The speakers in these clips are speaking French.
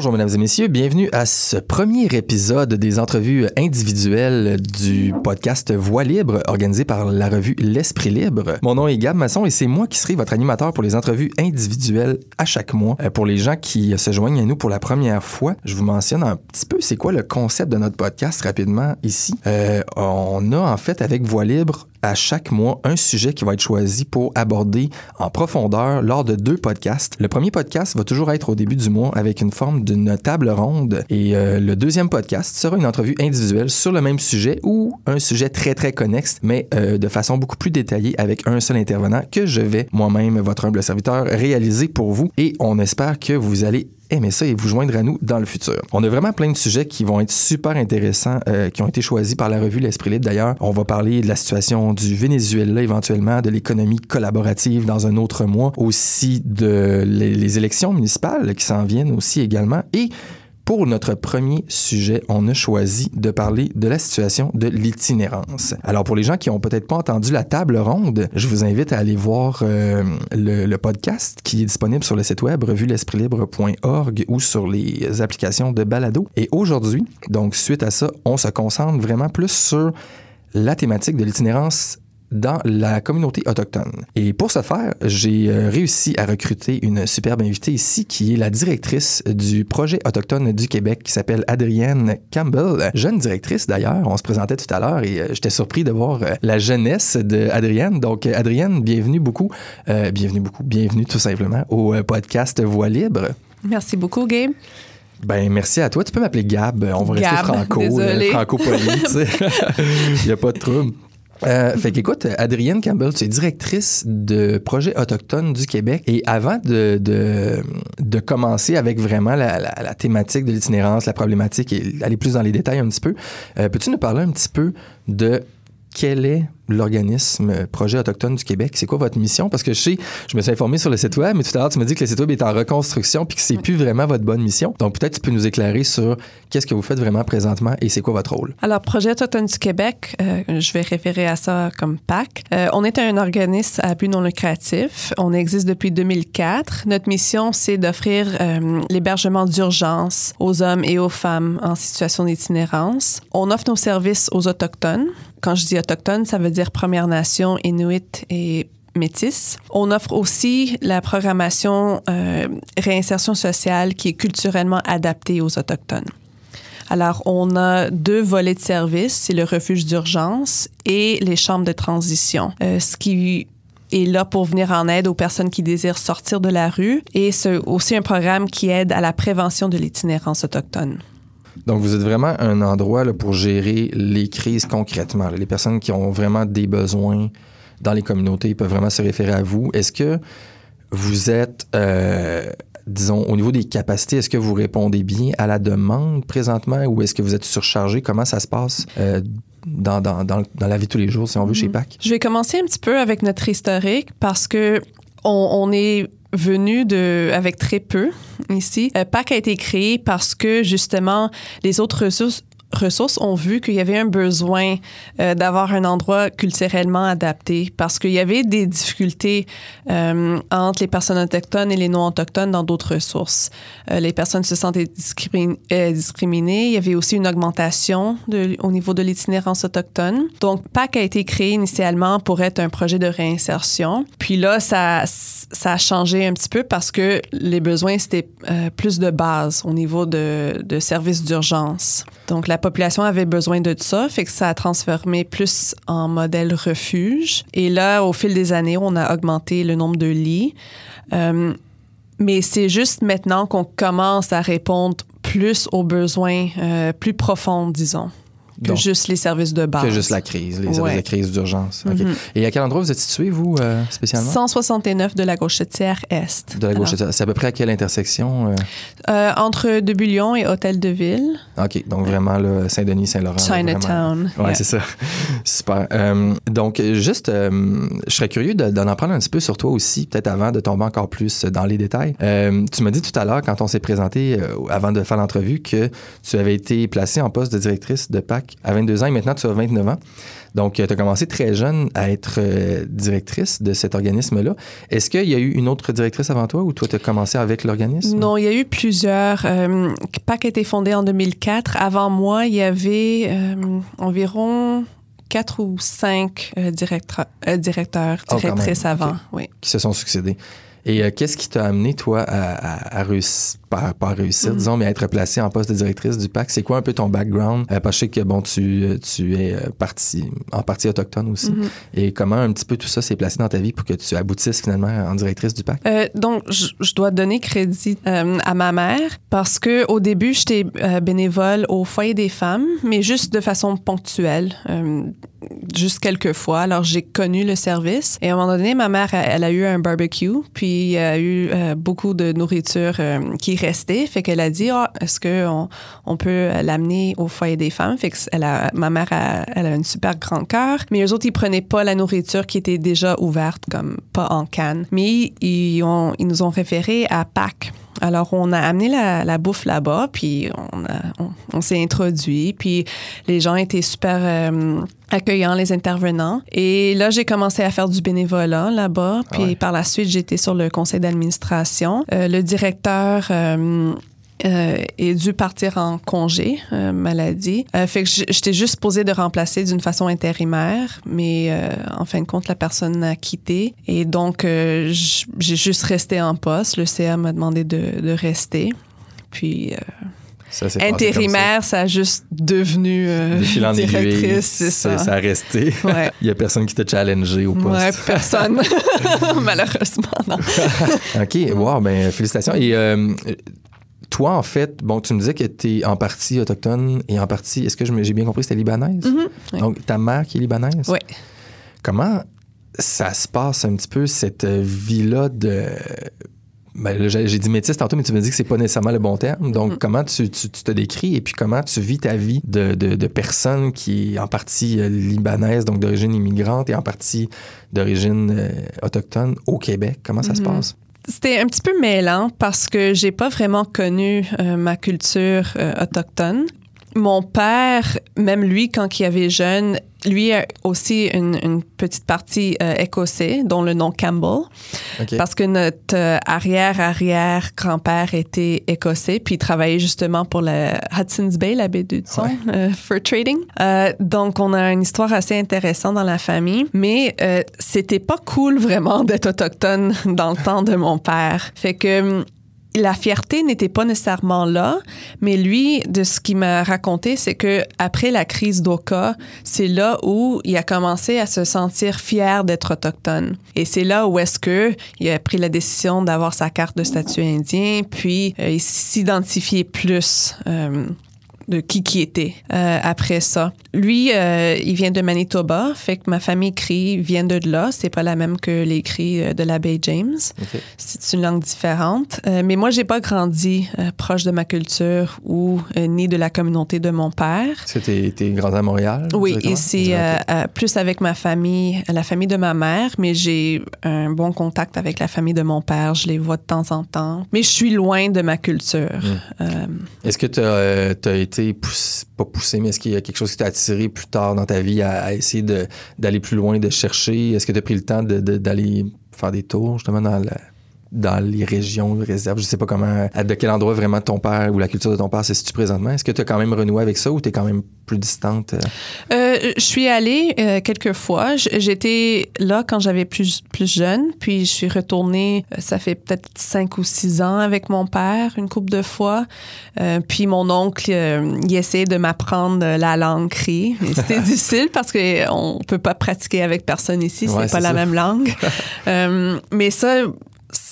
Bonjour mesdames et messieurs, bienvenue à ce premier épisode des entrevues individuelles du podcast Voix libre organisé par la revue L'Esprit libre. Mon nom est Gab Masson et c'est moi qui serai votre animateur pour les entrevues individuelles à chaque mois. Euh, Pour les gens qui se joignent à nous pour la première fois, je vous mentionne un petit peu c'est quoi le concept de notre podcast rapidement ici. Euh, on a en fait avec Voix libre à chaque mois un sujet qui va être choisi pour aborder en profondeur lors de deux podcasts. Le premier podcast va toujours être au début du mois avec une forme d'une table ronde et euh, le deuxième podcast sera une entrevue individuelle sur le même sujet ou un sujet très très connexe mais euh, de façon beaucoup plus détaillée avec un seul intervenant que je vais moi-même, votre humble serviteur, réaliser pour vous et on espère que vous allez aimer ça et vous joindre à nous dans le futur. On a vraiment plein de sujets qui vont être super intéressants, euh, qui ont été choisis par la revue L'Esprit Libre. D'ailleurs, on va parler de la situation du Venezuela éventuellement, de l'économie collaborative dans un autre mois, aussi de les, les élections municipales qui s'en viennent aussi également et pour notre premier sujet, on a choisi de parler de la situation de l'itinérance. Alors pour les gens qui ont peut-être pas entendu la table ronde, je vous invite à aller voir euh, le, le podcast qui est disponible sur le site web revue-l'esprit-libre.org ou sur les applications de balado. Et aujourd'hui, donc suite à ça, on se concentre vraiment plus sur la thématique de l'itinérance dans la communauté autochtone. Et pour ce faire, j'ai euh, réussi à recruter une superbe invitée ici qui est la directrice du projet autochtone du Québec qui s'appelle Adrienne Campbell. Jeune directrice d'ailleurs, on se présentait tout à l'heure et euh, j'étais surpris de voir euh, la jeunesse de Adrienne. Donc Adrienne, bienvenue beaucoup, euh, bienvenue beaucoup, bienvenue tout simplement au podcast Voix libre. Merci beaucoup, Gabe. Ben merci à toi. Tu peux m'appeler Gab. On va rester franco, franco-poli. Il n'y a pas de trouble. Euh, fait qu'écoute, Adrienne Campbell, tu es directrice de Projet Autochtone du Québec. Et avant de, de, de commencer avec vraiment la, la, thématique de l'itinérance, la problématique et aller plus dans les détails un petit peu, euh, peux-tu nous parler un petit peu de quel est l'organisme Projet Autochtone du Québec? C'est quoi votre mission? Parce que je sais, je me suis informé sur le site web, mais tout à l'heure, tu m'as dit que le site web est en reconstruction puis que c'est plus vraiment votre bonne mission. Donc, peut-être tu peux nous éclairer sur qu'est-ce que vous faites vraiment présentement et c'est quoi votre rôle? Alors, Projet Autochtone du Québec, euh, je vais référer à ça comme PAC. Euh, on est un organisme à but non lucratif. On existe depuis 2004. Notre mission, c'est d'offrir euh, l'hébergement d'urgence aux hommes et aux femmes en situation d'itinérance. On offre nos services aux Autochtones. Quand je dis Autochtones, ça veut dire Premières Nations, Inuit et métis. On offre aussi la programmation euh, réinsertion sociale qui est culturellement adaptée aux Autochtones. Alors, on a deux volets de services, c'est le refuge d'urgence et les chambres de transition, euh, ce qui est là pour venir en aide aux personnes qui désirent sortir de la rue et c'est aussi un programme qui aide à la prévention de l'itinérance autochtone. Donc, vous êtes vraiment un endroit là, pour gérer les crises concrètement. là. Les personnes qui ont vraiment des besoins dans les communautés peuvent vraiment se référer à vous. Est-ce que vous êtes, euh, disons, au niveau des capacités, est-ce que vous répondez bien à la demande présentement ou est-ce que vous êtes surchargé? Comment ça se passe euh, dans, dans, dans, dans la vie de tous les jours, si on veut, chez PAC? Je vais commencer un petit peu avec notre historique parce que on, on est venu de avec très peu ici. Euh, PAC a été créé parce que justement les autres ressources ressources ont vu qu'il y avait un besoin euh, d'avoir un endroit culturellement adapté parce qu'il y avait des difficultés euh, entre les personnes autochtones et les non-autochtones dans d'autres ressources. Euh, les personnes se sentaient euh, discriminées. Il y avait aussi une augmentation de, au niveau de l'itinérance autochtone. Donc, PAC a été créé initialement pour être un projet de réinsertion. Puis là, ça, ça a changé un petit peu parce que les besoins, c'était euh, plus de base au niveau de, de services d'urgence. Donc, la population avait besoin de ça, fait que ça a transformé plus en modèle refuge. Et là, au fil des années, on a augmenté le nombre de lits. Euh, mais c'est juste maintenant qu'on commence à répondre plus aux besoins euh, plus profonds, disons, que Donc, juste les services de base. Que juste la crise, les services Ouais. de crise d'urgence. OK. Mhm. Et à quel endroit vous êtes situé, vous, euh, spécialement? 169 de la Gauchetière Est. De la gauche. Alors, C'est à peu près à quelle intersection? euh? euh, entre Debulion et Hôtel de Ville, OK, donc vraiment là, Saint-Denis, Saint-Laurent. Chinatown. Ouais, Yeah. c'est ça. Super. Donc, juste, je serais curieux de- d'en apprendre un petit peu sur toi aussi, peut-être avant de tomber encore plus dans les détails. Tu m'as dit tout à l'heure, quand on s'est présenté, avant de faire l'entrevue, que tu avais été placée en poste de directrice de PAC à 22 ans et maintenant tu as 29 ans. Donc, tu as commencé très jeune à être euh, directrice de cet organisme-là. Est-ce qu'il y a eu une autre directrice avant toi ou toi, tu as commencé avec l'organisme? Non, il y a eu plusieurs. Euh, PAC a été fondé en 2004. Avant moi, il y avait euh, environ quatre ou cinq euh, directeurs, euh, Oh, directrices avant. Oui. Qui se sont succédés. Et euh, qu'est-ce qui t'a amené, toi, à, à- à réussir, pas, réussir, Mhm. disons, mais à être placée en poste de directrice du PAC? C'est quoi un peu ton background? Euh, parce que je sais que, bon, tu, euh, tu es euh, parti, en partie autochtone aussi. Mhm. Et comment un petit peu tout ça s'est placé dans ta vie pour que tu aboutisses finalement en directrice du PAC? Euh, donc, je, dois donner crédit à ma mère parce que au début, j'étais bénévole au foyer des femmes, mais juste de façon ponctuelle, juste quelques fois. Alors, j'ai connu le service. Et à un moment donné, ma mère, elle, elle a eu un barbecue, puis il y a eu euh, beaucoup de nourriture euh, qui Fait qu'elle a dit, Ah, est-ce qu'on on peut l'amener au foyer des femmes? Fait que a, ma mère, a, elle a une super grand cœur, mais eux autres, ils prenaient pas la nourriture qui était déjà ouverte, comme pas en canne. Mais ils, ils nous ont référé à Pâques. Alors, on a amené la, la bouffe là-bas, puis on, a- on, on s'est introduit, puis les gens étaient super euh, accueillants, les intervenants. Et là, j'ai commencé à faire du bénévolat là-bas, puis Ah ouais. par la suite, j'étais sur le conseil d'administration. Euh, le directeur... euh, est dû partir en congé euh, maladie. Euh, fait que j'étais juste posée de remplacer d'une façon intérimaire, mais euh, en fin de compte, la personne a quitté. Et donc, euh, j'ai juste resté en poste. Le CA m'a demandé de, de rester. Puis, Ça, ça. intérimaire, ça. a juste devenu euh, directrice, c'est ça, ça. ça a resté. Ouais. Il y a personne qui t'a challengé au poste. Ouais, personne. Malheureusement, non. OK, wow, ben félicitations. Et euh, toi, en fait, bon, tu me disais que tu es en partie autochtone et en partie, est-ce que j'ai bien compris, c'était libanaise? Mhm, ouais. Donc, ta mère qui est libanaise? Oui. Comment ça se passe un petit peu, cette vie-là de... Ben, j'ai dit métisse tantôt, mais tu me dis que c'est pas nécessairement le bon terme. Donc, Mhm. comment tu, tu- tu te décris et puis comment tu vis ta vie de, de, de personne qui est en partie euh, libanaise, donc d'origine immigrante, et en partie d'origine euh, autochtone au Québec? Comment ça se Mhm. passe? C'était un petit peu mêlant parce que j'ai pas vraiment connu euh, ma culture euh, autochtone. Mon père, même lui, quand il avait jeune, lui a aussi une, une petite partie euh, écossais, dont le nom Campbell, parce que notre euh, arrière-arrière-grand-père était écossais, puis il travaillait justement pour la Hudson's Bay, la baie d'Hudson, Ouais. euh, for trading. Euh, donc, on a une histoire assez intéressante dans la famille, mais c'était pas cool vraiment d'être autochtone dans le temps de mon père. Fait que hum, la fierté n'était pas nécessairement là, mais lui, de ce qu'il m'a raconté, c'est que après la crise d'Oka, c'est là où il a commencé à se sentir fier d'être autochtone. Et c'est là où est-ce que il a pris la décision d'avoir sa carte de statut indien, puis euh, il s'identifiait plus. euh, de qui qui était euh, après ça. Lui, euh, il vient de Manitoba, fait que ma famille crie vient de là. C'est pas la même que les cris euh, de la baie James. C'est une langue différente. Euh, mais moi, j'ai pas grandi proche de ma culture ou ni de la communauté de mon père. T'es grandi à Montréal? Oui, ici, euh, plus avec ma famille, la famille de ma mère, mais j'ai un bon contact avec la famille de mon père. Je les vois de temps en temps. Mais je suis loin de ma culture. Mm. Euh, Est-ce que tu as été pas poussé, mais est-ce qu'il y a quelque chose qui t'a attiré plus tard dans ta vie à, essayer d'aller plus loin, de chercher? Est-ce que tu as pris le temps de- de- d'aller faire des tours justement dans, la- dans les régions, les réserves? Je sais pas comment, à de quel endroit vraiment ton père ou la culture de ton père se situe présentement. Est-ce que tu as quand même renoué avec ça ou tu es quand même plus distante? euh? Euh, je suis allée euh, quelques fois. J'étais là quand j'avais plus, plus jeune, puis je suis retournée, ça fait peut-être cinq ou six ans avec mon père, une couple de fois. Euh, puis mon oncle, il essayait de m'apprendre la langue cri. Mais C'était difficile parce qu'on peut pas pratiquer avec personne ici, c'est Ouais, pas la ça. même langue. Mais ça,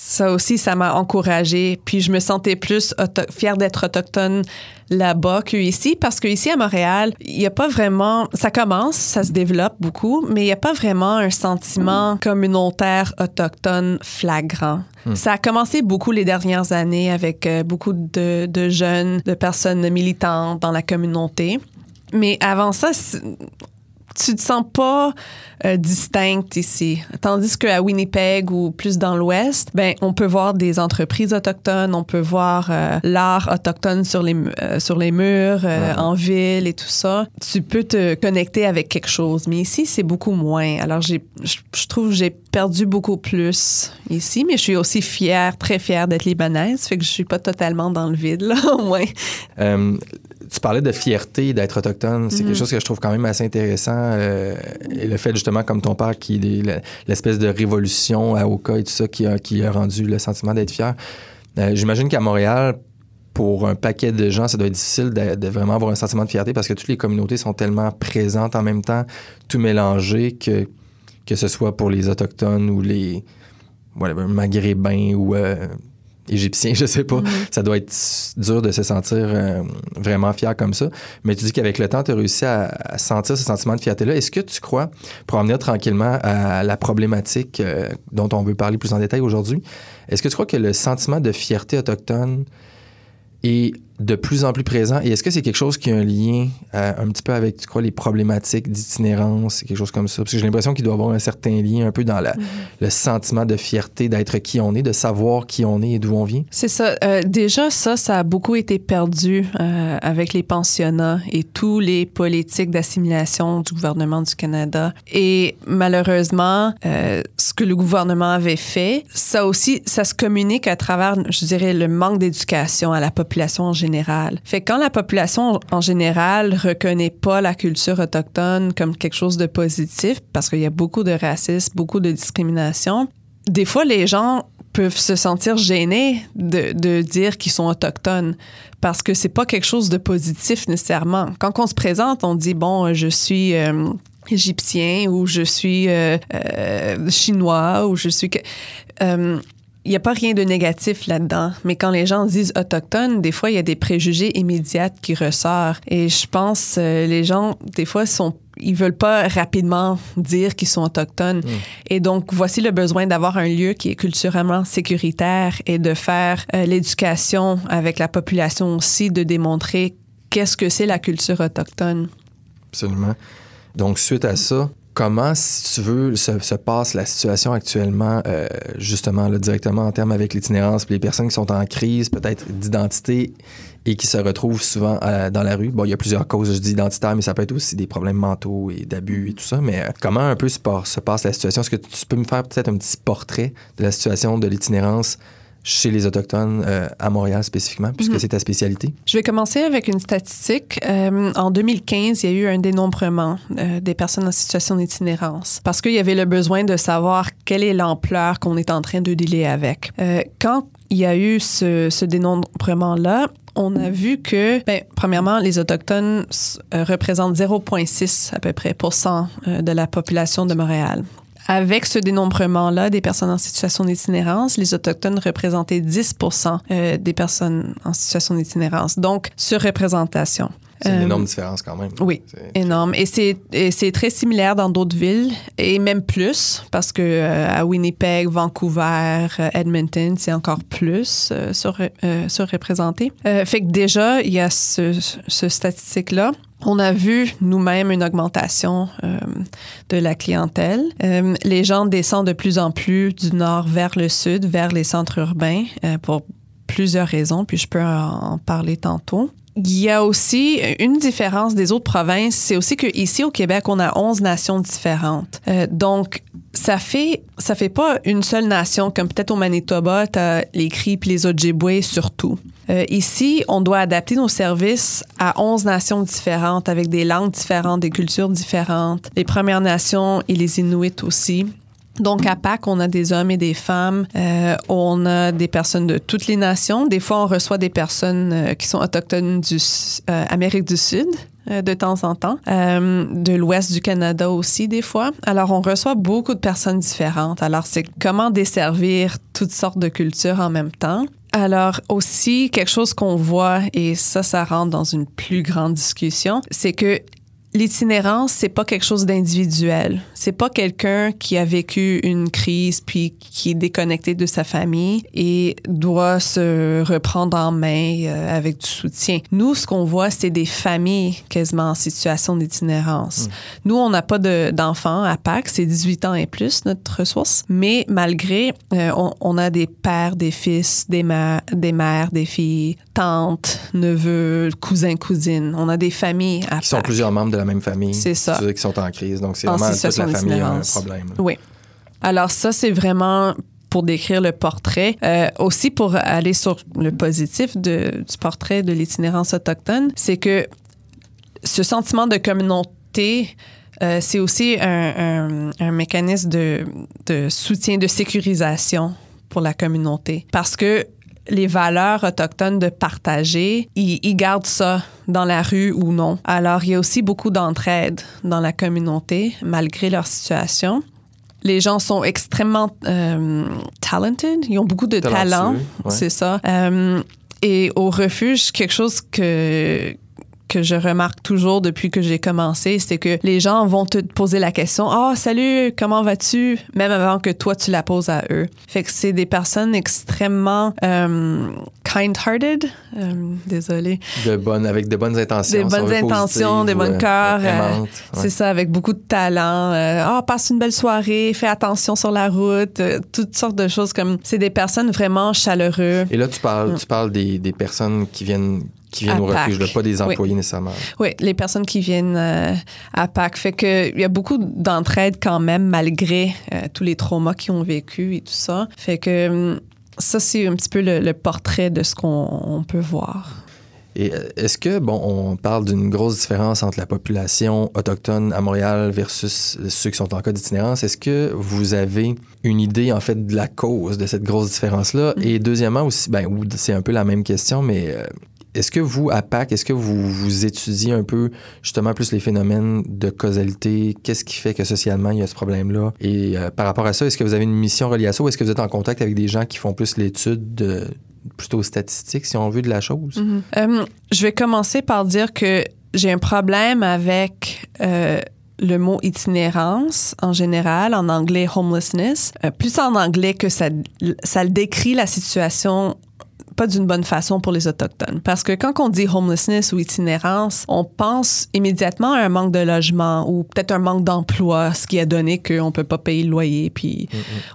ça aussi, ça m'a encouragée. Puis je me sentais plus fière d'être autochtone là-bas qu'ici, parce qu'ici à Montréal, il n'y a pas vraiment. Ça commence, ça se développe beaucoup, mais il n'y a pas vraiment un sentiment communautaire autochtone flagrant. Ça a commencé beaucoup les dernières années avec euh, beaucoup de, de jeunes, de personnes militantes dans la communauté. Mais avant ça, tu te sens pas euh, distincte ici. Tandis qu'à Winnipeg ou plus dans l'Ouest, ben, on peut voir des entreprises autochtones, on peut voir euh, l'art autochtone sur les, euh, sur les murs, en ville et tout ça. Tu peux te connecter avec quelque chose. Mais ici, c'est beaucoup moins. Alors, j'ai, je trouve que j'ai perdu beaucoup plus ici, mais je suis aussi fière, très fière d'être libanaise. Fait que je suis pas totalement dans le vide, là, au moins tu parlais de fierté d'être autochtone. C'est quelque mhm. chose que je trouve quand même assez intéressant. Euh, et le fait, justement, comme ton père, qui l'espèce de révolution à Oka et tout ça, qui a, qui a rendu le sentiment d'être fier. Euh, j'imagine qu'à Montréal, pour un paquet de gens, ça doit être difficile de, vraiment avoir un sentiment de fierté parce que toutes les communautés sont tellement présentes en même temps, tout mélangé, que, que ce soit pour les Autochtones ou les Maghrébins ou euh, égyptien, je sais pas. Mm-hmm. Ça doit être dur de se sentir euh, vraiment fier comme ça. Mais tu dis qu'avec le temps, tu as réussi à, sentir ce sentiment de fierté-là. Est-ce que tu crois, pour en venir tranquillement à la problématique euh, dont on veut parler plus en détail aujourd'hui, est-ce que tu crois que le sentiment de fierté autochtone est de plus en plus présent. Et est-ce que c'est quelque chose qui a un lien euh, un petit peu avec, tu crois, les problématiques d'itinérance, quelque chose comme ça? Parce que j'ai l'impression qu'il doit avoir un certain lien un peu dans la, mm-hmm. le sentiment de fierté d'être qui on est, de savoir qui on est et d'où on vient. C'est ça. Euh, déjà, ça, ça a beaucoup été perdu euh, avec les pensionnats et tous les politiques d'assimilation du gouvernement du Canada. Et malheureusement, ce que le gouvernement avait fait, ça aussi, ça se communique à travers, je dirais, le manque d'éducation à la population en général fait quand la population en général reconnaît pas la culture autochtone comme quelque chose de positif, parce qu'il y a beaucoup de racisme, beaucoup de discrimination, des fois les gens peuvent se sentir gênés de, dire qu'ils sont autochtones parce que c'est pas quelque chose de positif nécessairement. Quand on se présente, on dit bon, je suis euh, égyptien ou je suis euh, euh, chinois ou je suis il n'y a pas rien de négatif là-dedans. Mais quand les gens disent autochtone, des fois, il y a des préjugés immédiats qui ressortent. Et je pense euh, les gens, des fois, sont ils veulent pas rapidement dire qu'ils sont autochtones. Hmm. Et donc, voici le besoin d'avoir un lieu qui est culturellement sécuritaire et de faire euh, l'éducation avec la population aussi, de démontrer qu'est-ce que c'est la culture autochtone. Absolument. Donc, suite à ça, comment, si tu veux, se, passe la situation actuellement, euh, justement, directement en termes avec l'itinérance, les personnes qui sont en crise, peut-être d'identité et qui se retrouvent souvent euh, dans la rue? Bon, il y a plusieurs causes, je mais ça peut être aussi des problèmes mentaux et d'abus et tout ça. Mais euh, comment un peu se passe, la situation? Est-ce que tu peux me faire peut-être un petit portrait de la situation de l'itinérance chez les Autochtones euh, à Montréal spécifiquement, puisque mhm. c'est ta spécialité? Je vais commencer avec une statistique. Euh, en 2015, il y a eu un dénombrement euh, des personnes en situation d'itinérance parce qu'il y avait le besoin de savoir quelle est l'ampleur qu'on est en train de dealer avec. quand il y a eu ce, ce dénombrement-là, on a vu que, ben, premièrement, les Autochtones représentent 0,6 à peu près pour cent de la population de Montréal. Avec ce dénombrement-là des personnes en situation d'itinérance, les Autochtones représentaient 10% euh, des personnes en situation d'itinérance. Donc, surreprésentation. C'est une énorme euh, différence quand même. Oui, énorme. Et c'est très similaire dans d'autres villes et même plus parce que euh, à Winnipeg, Vancouver, Edmonton, c'est encore plus sur, surreprésenté. fait que déjà, il y a ce, ce statistique-là. On a vu nous-mêmes une augmentation euh, de la clientèle. Euh, les gens descendent de plus en plus du nord vers le sud, vers les centres urbains, euh, pour plusieurs raisons, puis je peux en parler tantôt. Il y a aussi une différence des autres provinces, c'est aussi qu'ici au Québec, on a 11 nations différentes. donc, ça fait ça fait pas une seule nation comme peut-être au Manitoba, tu as les Cris les Ojibwe surtout. Euh, ici, on doit adapter nos services à 11 nations différentes avec des langues différentes, des cultures différentes, les Premières Nations et les Inuits aussi. Donc, à Pâques, on a des hommes et des femmes. Euh, on a des personnes de toutes les nations. Des fois, on reçoit des personnes euh, qui sont autochtones du euh, Amérique du Sud de temps en temps, de l'ouest du Canada aussi des fois. Alors, on reçoit beaucoup de personnes différentes. Alors, c'est comment desservir toutes sortes de cultures en même temps. Alors aussi, quelque chose qu'on voit, et ça, ça rentre dans une plus grande discussion, c'est que l'itinérance, c'est pas quelque chose d'individuel. C'est pas quelqu'un qui a vécu une crise puis qui est déconnecté de sa famille et doit se reprendre en main euh, avec du soutien. Nous, ce qu'on voit, c'est des familles quasiment en situation d'itinérance. Hmm. Nous, on n'a pas de- d'enfants à Pâques, c'est 18 ans et plus notre ressource, mais malgré, euh, on, on a des pères, des fils, des, mères, des mères, des filles, tantes, neveux, cousins, cousines. On a des familles à Qui sont Pâques. plusieurs membres de la même famille. C'est ça. Dire, Qui sont en crise. Donc, c'est En vraiment toute la famille a un problème. Oui. Alors ça, c'est vraiment pour décrire le portrait. Euh, aussi pour aller sur le positif de- du portrait de l'itinérance autochtone, c'est que ce sentiment de communauté, euh, c'est aussi un, un- un mécanisme de, de soutien, de sécurisation pour la communauté. Parce que les valeurs autochtones de partager, ils, ils gardent ça dans la rue ou non. Alors, il y a aussi beaucoup d'entraide dans la communauté, malgré leur situation. Les gens sont extrêmement euh, talented, ils ont beaucoup de talent, ouais. c'est ça. Euh, et au refuge, quelque chose que que je remarque toujours depuis que j'ai commencé, c'est que les gens vont te poser la question "Ah, salut, comment vas-tu?" même avant que toi tu la poses à eux. Fait que c'est des personnes extrêmement euh, kind-hearted, euh, désolée, De bonnes, avec de bonnes intentions. des bonnes intentions, des bonnes euh, cœurs. euh, ouais. C'est ça, avec beaucoup de talent. Euh, Ah, passe une belle soirée, fais attention sur la route, toutes sortes de choses comme. C'est des personnes vraiment chaleureuses. Et là, tu parles, tu parles des, des personnes qui viennent, qui viennent À au refuge, là, pas des Oui. employés nécessairement. Oui, les personnes qui viennent euh, à Pâques. Fait que il y a beaucoup d'entraide quand même, malgré euh, tous les traumas qu'ils ont vécu et tout ça. Fait que hum, ça, c'est un petit peu le, le portrait de ce qu'on on peut voir. Et euh, est-ce que, bon, on parle d'une grosse différence entre la population autochtone à Montréal versus ceux qui sont en cas d'itinérance. Est-ce que vous avez une idée, en fait, de la cause de cette grosse différence-là? Mm. Et deuxièmement aussi, ben, c'est un peu la même question, mais est-ce que vous, à Pâques, est-ce que vous, vous étudiez un peu justement plus les phénomènes de causalité? Qu'est-ce qui fait que socialement, il y a ce problème-là? Et euh, par rapport à ça, est-ce que vous avez une mission reliée à ça ou est-ce que vous êtes en contact avec des gens qui font plus l'étude de plutôt statistique, si on veut, de la chose? Euh, je vais commencer par dire que j'ai un problème avec euh, le mot itinérance en général, en anglais homelessness, plus en anglais que ça, ça décrit la situation pas d'une bonne façon pour les Autochtones. Parce que quand on dit homelessness ou itinérance, on pense immédiatement à un manque de logement ou peut-être un manque d'emploi, ce qui a donné qu'on ne peut pas payer le loyer puis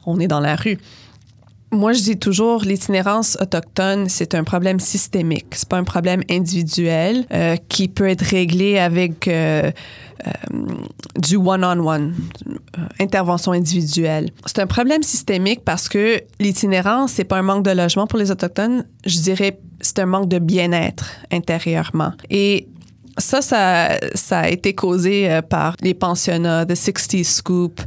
on est dans la rue. Moi, je dis toujours, l'itinérance autochtone, c'est un problème systémique. C'est pas un problème individuel euh, qui peut être réglé avec euh, euh, du one-on-one, intervention individuelle. C'est un problème systémique parce que l'itinérance, c'est pas un manque de logement pour les autochtones. Je dirais, c'est un manque de bien-être intérieurement. Et ça, ça, a été causé par les pensionnats, The 60 Scoop,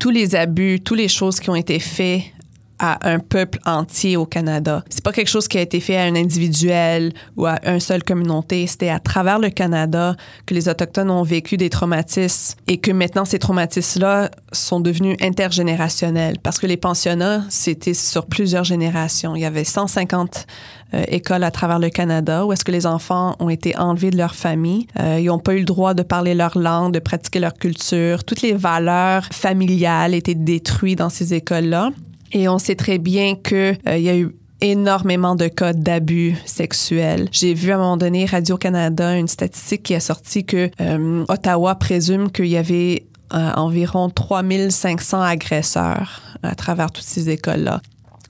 tous les abus, toutes les choses qui ont été faites à un peuple entier au Canada. C'est pas quelque chose qui a été fait à un individuel ou à une seule communauté. C'était à travers le Canada que les Autochtones ont vécu des traumatismes et que maintenant ces traumatismes-là sont devenus intergénérationnels parce que les pensionnats, c'était sur plusieurs générations. Il y avait 150 euh, écoles à travers le Canada où est-ce que les enfants ont été enlevés de leur famille. Euh, ils n'ont pas eu le droit de parler leur langue, de pratiquer leur culture. Toutes les valeurs familiales étaient détruites dans ces écoles-là. Et on sait très bien qu'il il y a eu énormément de cas d'abus sexuels. J'ai vu à un moment donné Radio-Canada une statistique qui a sorti que euh, Ottawa présume qu'il y avait euh, environ 3500 agresseurs à travers toutes ces écoles-là.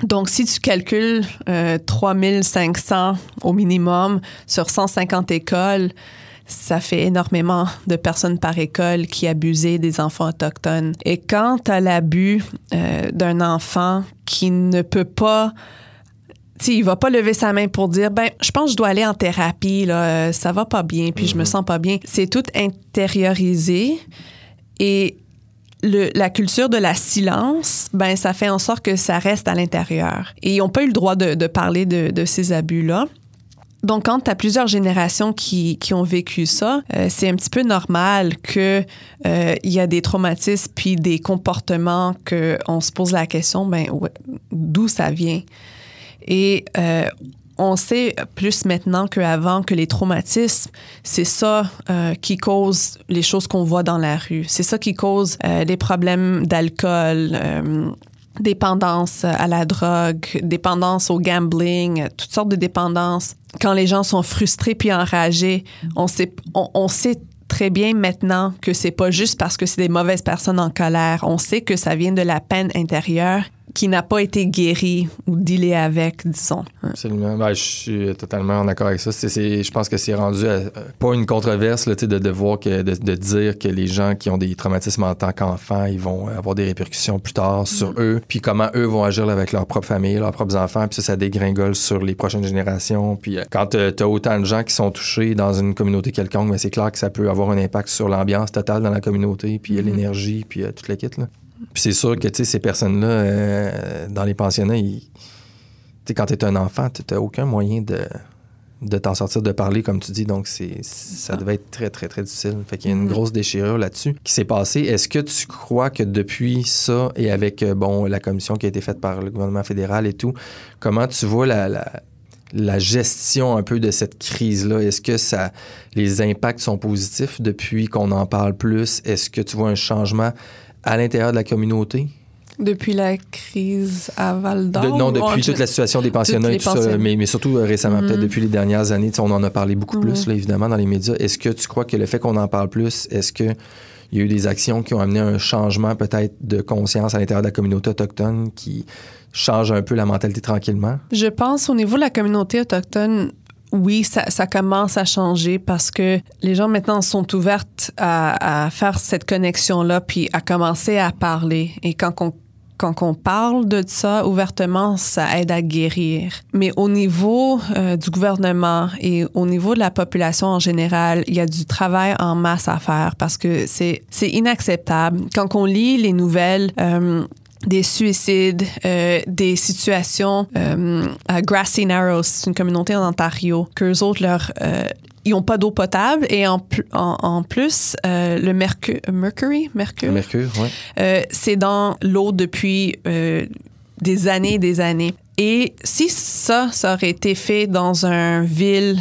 Donc, si tu calcules euh, 3500 au minimum sur 150 écoles, ça fait énormément de personnes par école qui abusaient des enfants autochtones. Et quand tu as l'abus euh, d'un enfant qui ne peut pas sais, il va pas lever sa main pour dire ben je pense que je dois aller en thérapie là, euh, ça va pas bien puis je me sens pas bien. C'est tout intériorisé et le, la culture de la silence, ben ça fait en sorte que ça reste à l'intérieur. Et ils n'ont pas eu le droit de, de parler de, de ces abus-là. Donc, quand tu as plusieurs générations qui, ont vécu ça, euh, c'est un petit peu normal qu'il euh, y a des traumatismes puis des comportements qu'on se pose la question, ben d'où ça vient? Et euh, on sait plus maintenant qu'avant que les traumatismes, c'est ça qui cause les choses qu'on voit dans la rue. C'est ça qui cause les problèmes d'alcool, dépendance à la drogue, dépendance au gambling, toutes sortes de dépendances. Quand les gens sont frustrés puis enragés, on sait, on, sait très bien maintenant que c'est pas juste parce que c'est des mauvaises personnes en colère. On sait que ça vient de la peine intérieure qui n'a pas été guéri ou dealé avec, disons. Absolument. Ben, je suis totalement en accord avec ça. C'est, c'est, je pense que c'est rendu à, pas une controverse là, de, de voir que de, de, dire que les gens qui ont des traumatismes en tant qu'enfants, ils vont avoir des répercussions plus tard sur mm. eux, puis comment eux vont agir avec leur propre famille, leurs propres enfants, puis ça, ça dégringole sur les prochaines générations. Puis euh, quand tu as autant de gens qui sont touchés dans une communauté quelconque, mais ben, c'est clair que ça peut avoir un impact sur l'ambiance totale dans la communauté, puis mm-hmm. l'énergie, puis euh, toute l'équipe. Là. Puis c'est sûr que ces personnes-là, euh, dans les pensionnats, ils, quand tu es un enfant, tu n'as aucun moyen de, de t'en sortir, de parler, comme tu dis. Donc, c'est, ça devait être très, très, très difficile. Fait qu'il y a une mm-hmm. grosse déchirure là-dessus qui s'est passée. Est-ce que tu crois que depuis ça et avec euh, bon, la commission qui a été faite par le gouvernement fédéral et tout, comment tu vois la, la, la gestion un peu de cette crise-là? Est-ce que ça, les impacts sont positifs depuis qu'on en parle plus? Est-ce que tu vois un changement à l'intérieur de la communauté? Depuis la crise à Val d'Or? non, depuis toute la situation des pensionnats et tout ça, mais, mais, surtout euh, récemment, peut-être mm-hmm. depuis les dernières années, on en a parlé beaucoup plus, là, évidemment, dans les médias. Est-ce que tu crois que le fait qu'on en parle plus, est-ce qu'il y a eu des actions qui ont amené un changement peut-être de conscience à l'intérieur de la communauté autochtone qui change un peu la mentalité tranquillement? Je pense au niveau de la communauté autochtone, oui, ça, ça, commence à changer parce que les gens maintenant sont ouvertes à, à faire cette connexion-là, puis à commencer à parler. Et quand on quand on parle de ça ouvertement, ça aide à guérir. Mais au niveau euh, du gouvernement et au niveau de la population en général, il y a du travail en masse à faire parce que c'est inacceptable. Quand on lit les nouvelles, euh, des suicides, euh, des situations euh, à Grassy Narrows, c'est une communauté en Ontario, qu'eux autres, leur, euh, ils n'ont pas d'eau potable et en, en, en plus, le mercure, mercury, mercure, mercure ouais. C'est dans l'eau depuis des années et des années. Et si ça, ça aurait été fait dans un ville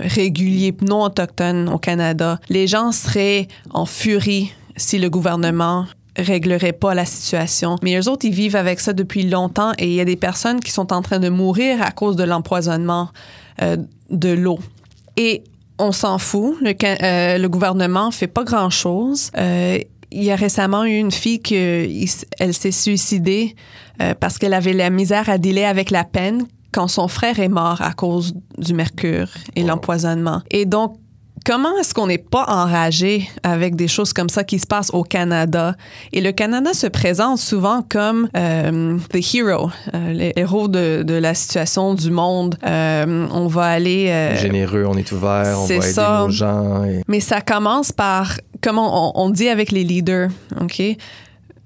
régulier non autochtone au Canada, les gens seraient en furie si le gouvernement réglerait pas la situation. Mais eux autres, ils vivent avec ça depuis longtemps et il y a des personnes qui sont en train de mourir à cause de l'empoisonnement euh, de l'eau. Et on s'en fout. Le, euh, le, gouvernement fait pas grand-chose. Euh, il y a récemment eu une fille qui elle s'est suicidée euh, parce qu'elle avait la misère à dealer avec la peine quand son frère est mort à cause du mercure et l'empoisonnement. Et donc, comment est-ce qu'on n'est pas enragé avec des choses comme ça qui se passent au Canada? Et le Canada se présente souvent comme euh, the hero, euh, les héros de, de, la situation du monde. Euh, on va aller... Euh, Généreux, on est ouvert, on va aider nos gens. Et... Mais ça commence par, comment on, on dit avec les leaders, OK?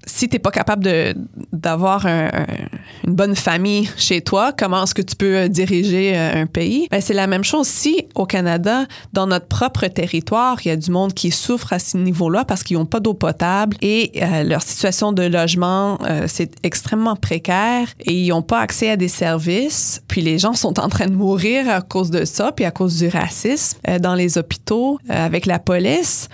Si tu n'es pas capable de, d'avoir un, une bonne famille chez toi, comment est-ce que tu peux diriger euh, un pays? Ben, c'est la même chose si au Canada, dans notre propre territoire, il y a du monde qui souffre à ce niveau-là parce qu'ils n'ont pas d'eau potable et euh, leur situation de logement, euh, c'est extrêmement précaire et ils n'ont pas accès à des services. Puis les gens sont en train de mourir à cause de ça, puis à cause du racisme euh, dans les hôpitaux, euh, avec la police.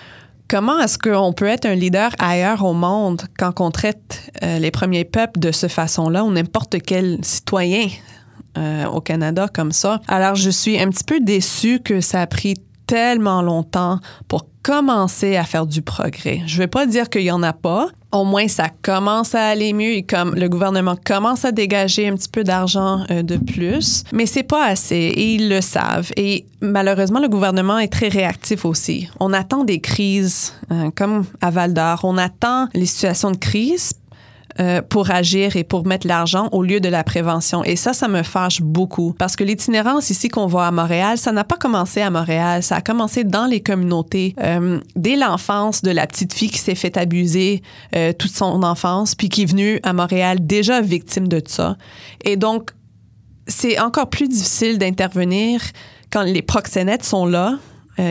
Comment est-ce qu'on peut être un leader ailleurs au monde quand on traite euh, les premiers peuples de cette façon-là ou n'importe quel citoyen euh, au Canada comme ça? Alors, je suis un petit peu déçue que ça a pris tellement longtemps pour commencer à faire du progrès. Je ne vais pas dire qu'il n'y en a pas. Au moins, ça commence à aller mieux et comme le gouvernement commence à dégager un petit peu d'argent euh, de plus, mais c'est pas assez et ils le savent. Et malheureusement, le gouvernement est très réactif aussi. On attend des crises, euh, comme à Val d'Or. On attend les situations de crise euh, pour agir et pour mettre l'argent au lieu de la prévention. Et ça, ça me fâche beaucoup parce que l'itinérance ici qu'on voit à Montréal, ça n'a pas commencé à Montréal, ça a commencé dans les communautés. Euh, dès l'enfance de la petite fille qui s'est fait abuser euh, toute son enfance, puis qui est venue à Montréal déjà victime de ça. Et donc, c'est encore plus difficile d'intervenir quand les proxénètes sont là,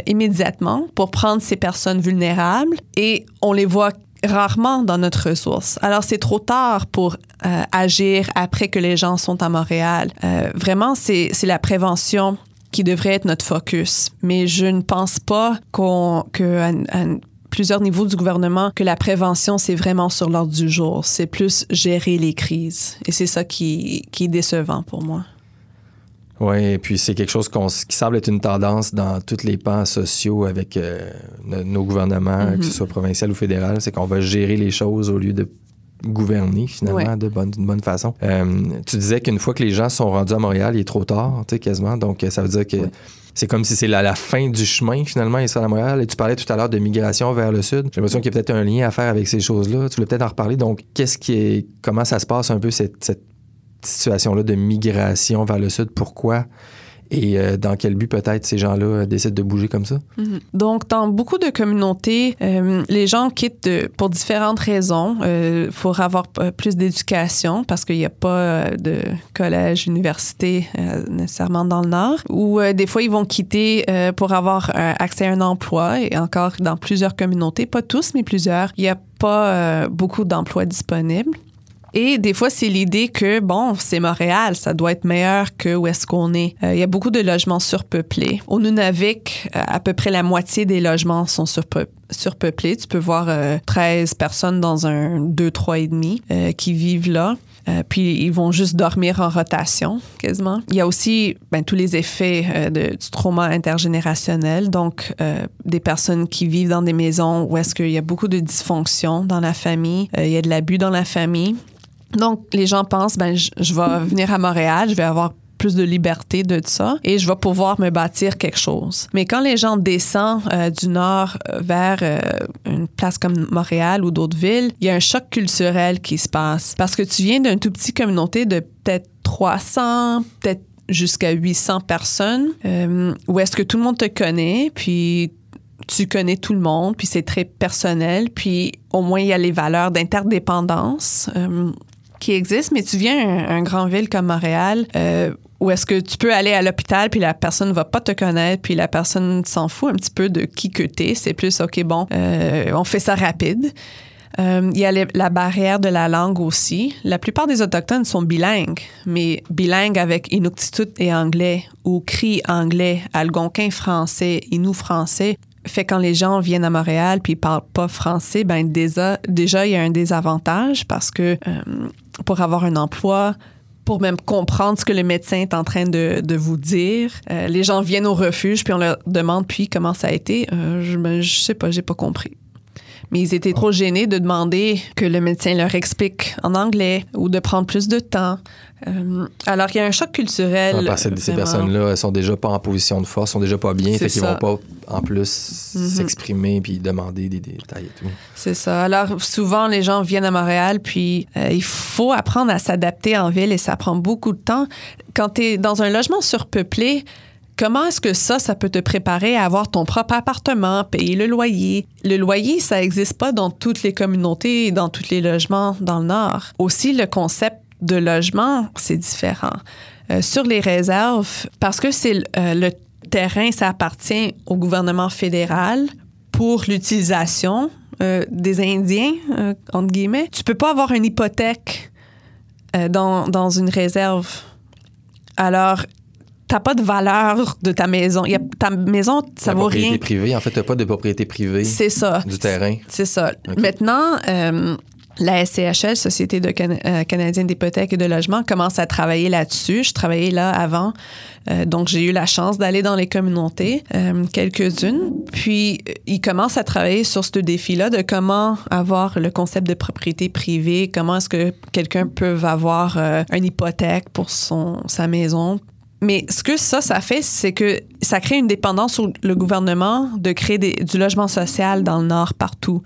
immédiatement pour prendre ces personnes vulnérables et on les voit rarement dans notre ressource. Alors, c'est trop tard pour euh, agir après que les gens sont à Montréal. Euh, vraiment, c'est la prévention qui devrait être notre focus. Mais je ne pense pas qu'on que plusieurs niveaux du gouvernement que la prévention, c'est vraiment sur l'ordre du jour. C'est plus gérer les crises. Et c'est ça qui, qui est décevant pour moi. Oui, et puis c'est quelque chose qui semble être une tendance dans tous les pans sociaux avec euh, nos gouvernements, que ce soit provincial ou fédéral, c'est qu'on va gérer les choses au lieu de gouverner finalement de bonne, d'une bonne façon. Euh, tu disais qu'une fois que les gens sont rendus à Montréal, il est trop tard, tu sais, quasiment. Donc ça veut dire que c'est comme si c'est la, la, fin du chemin finalement, ils sont à Montréal. Et tu parlais tout à l'heure de migration vers le sud. J'ai l'impression qu'il y a peut-être un lien à faire avec ces choses-là. Tu voulais peut-être en reparler. Donc, qu'est-ce qui est, comment ça se passe un peu cette, cette situation-là de migration vers le sud. Pourquoi? Et euh, dans quel but peut-être ces gens-là euh, décident de bouger comme ça? Mm-hmm. Donc, dans beaucoup de communautés, euh, les gens quittent pour différentes raisons. Faut avoir plus d'éducation parce qu'il n'y a pas de collège, université nécessairement dans le Nord. Ou des fois, ils vont quitter pour avoir accès à un emploi. Et encore dans plusieurs communautés, pas tous, mais plusieurs, il n'y a pas beaucoup d'emplois disponibles. Et des fois, c'est l'idée que, bon, c'est Montréal, ça doit être meilleur que où est-ce qu'on est. Euh, il y a beaucoup de logements surpeuplés. Au Nunavik, euh, à peu près la moitié des logements sont surpeuplés. Tu peux voir 13 euh, personnes dans un 2, 3 et demi qui vivent là. puis ils vont juste dormir en rotation, quasiment. Il y a aussi ben, tous les effets de, du trauma intergénérationnel, donc des personnes qui vivent dans des maisons où est-ce qu'il y a beaucoup de dysfonction dans la famille, il y a de l'abus dans la famille. Donc, les gens pensent, ben, je, vais venir à Montréal, je vais avoir plus de liberté de ça et je vais pouvoir me bâtir quelque chose. Mais quand les gens descendent euh, du nord euh, vers euh, une place comme Montréal ou d'autres villes, il y a un choc culturel qui se passe parce que tu viens d'une tout petite communauté de peut-être 300, peut-être jusqu'à 800 personnes où est-ce que tout le monde te connaît, puis tu connais tout le monde, puis c'est très personnel, puis au moins il y a les valeurs d'interdépendance qui existe, mais tu viens à un, grand ville comme Montréal, où est-ce que tu peux aller à l'hôpital puis la personne ne va pas te connaître puis la personne s'en fout un petit peu de qui que t'es. C'est plus ok bon, euh, on fait ça rapide. Euh, il y a la barrière de la langue aussi. La plupart des autochtones sont bilingues, mais bilingues avec Inuktitut et anglais ou cri anglais, algonquin français, Innu français fait quand les gens viennent à Montréal puis ils parlent pas français, ben déjà, déjà il y a un désavantage parce que euh, pour avoir un emploi, pour même comprendre ce que le médecin est en train de, de vous dire. Euh, les gens viennent au refuge, puis on leur demande, puis comment ça a été? Euh, je, ben, je sais pas, j'ai pas compris mais ils étaient trop gênés de demander que le médecin leur explique en anglais ou de prendre plus de temps. Euh, alors qu'il y a un choc culturel. parce que ces personnes-là sont déjà pas en position de force, sont déjà pas bien, fait qu'ils vont pas en plus mhm. s'exprimer puis demander des détails et tout. C'est ça. Alors souvent les gens viennent à Montréal puis euh, il faut apprendre à s'adapter en ville et ça prend beaucoup de temps. Quand tu es dans un logement surpeuplé, Comment est-ce que ça, ça peut te préparer à avoir ton propre appartement, payer le loyer? Le loyer, ça n'existe pas dans toutes les communautés et dans tous les logements dans le Nord. Aussi, le concept de logement, c'est différent. Euh, sur les réserves, parce que c'est euh, le terrain, ça appartient au gouvernement fédéral pour l'utilisation euh, des Indiens, entre guillemets. Tu peux pas avoir une hypothèque dans, dans une réserve. Alors, t'as pas de valeur de ta maison. Y a, ta maison, ça vaut rien. propriété privée, en fait, t'as pas de propriété privée. C'est ça. Du terrain. C'est ça. Maintenant, euh, la SCHL, Société de euh, canadienne d'hypothèque et de logement, commence à travailler là-dessus. Je travaillais là avant, euh, donc j'ai eu la chance d'aller dans les communautés, quelques-unes. Puis ils commencent à travailler sur ce défi-là de comment avoir le concept de propriété privée, comment est-ce que quelqu'un peut avoir une hypothèque pour son sa maison mais ce que ça, ça fait, c'est que ça crée une dépendance sur le gouvernement de créer du logement social dans le Nord partout.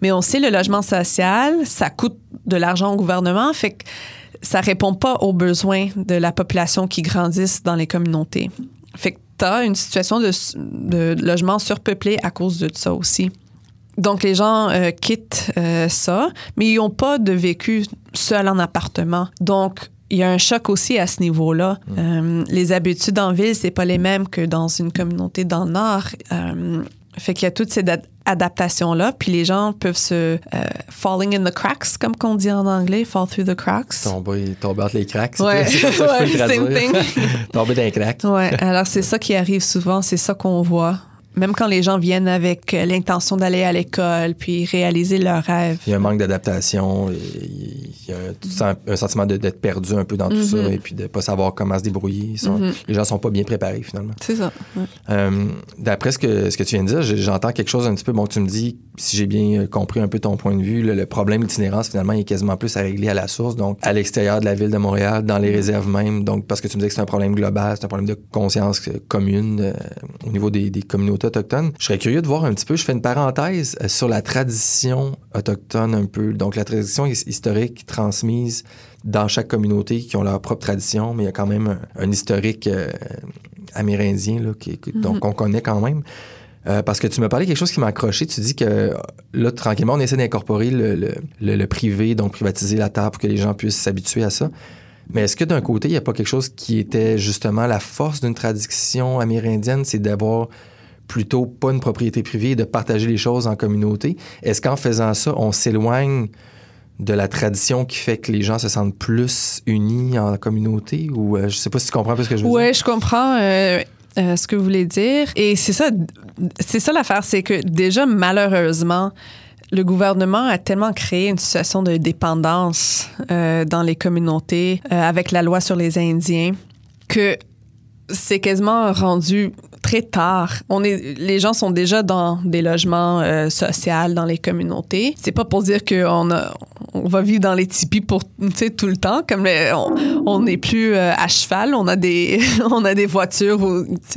Mais on sait, le logement social, ça coûte de l'argent au gouvernement, fait que ça répond pas aux besoins de la population qui grandissent dans les communautés. Fait que tu as une situation de, de, logement surpeuplé à cause de ça aussi. Donc, les gens euh, quittent euh, ça, mais ils n'ont pas de vécu seul en appartement. Donc, il y a un choc aussi à ce niveau-là. Mm. Euh, les habitudes en ville, c'est pas les mêmes que dans une communauté dans le Nord. Euh, Fait qu'il y a toutes ces da- adaptations-là, puis les gens peuvent se euh, falling in the cracks, comme qu'on dit en anglais, fall through the cracks. Tomber, tomber entre les cracks. Ouais. Ouais, same thing. tomber dans les cracks. Ouais, alors c'est ça qui arrive souvent, c'est ça qu'on voit. Même quand les gens viennent avec euh, l'intention d'aller à l'école, puis réaliser leurs rêves. Il y a un manque d'adaptation, il y a un, sentiment d'être perdu un peu dans tout Mhm. ça et puis de pas savoir comment se débrouiller. Ils sont- Mhm. Les gens sont pas bien préparés finalement. C'est ça. ouais. Euh, D'après ce que, ce que tu viens de dire, j'entends quelque chose un petit peu. Bon, tu me dis, si j'ai bien euh, compris un peu ton point de vue, le, le problème d'itinérance, finalement, il est quasiment plus à régler à la source, donc à l'extérieur de la ville de Montréal, dans les réserves même. Donc, parce que tu me disais que c'est un problème global, c'est un problème de conscience commune euh, au niveau des, des communautés autochtones. Je serais curieux de voir un petit peu, je fais une parenthèse euh, sur la tradition autochtone un peu. Donc, la tradition his- historique transmise dans chaque communauté qui ont leur propre tradition, mais il y a quand même un, un historique euh, amérindien là, qui, donc qu'on connaît quand même. Euh, parce que tu m'as parlé de quelque chose qui m'a accroché. Tu dis que là, tranquillement, on essaie d'incorporer le, le- le- le privé, donc privatiser la terre pour que les gens puissent s'habituer à ça. Mais est-ce que d'un côté, il n'y a pas quelque chose qui était justement la force d'une tradition amérindienne, c'est d'avoir plutôt pas une propriété privée et de partager les choses en communauté? Est-ce qu'en faisant ça, on s'éloigne de la tradition qui fait que les gens se sentent plus unis en communauté? Ou euh, je sais pas si tu comprends ce que je veux dire. Ouais, je comprends euh, euh, ce que vous voulez dire. Et c'est ça, c'est ça l'affaire, c'est que déjà, malheureusement, le gouvernement a tellement créé une situation de dépendance euh, dans les communautés euh, avec la loi sur les Indiens que c'est quasiment rendu très tard. On est, les gens sont déjà dans des logements euh, sociaux dans les communautés. C'est pas pour dire qu'on a, on va vivre dans les tipis pour tout le temps. Comme le- on- n'est plus euh, à cheval, on a des, on a des voitures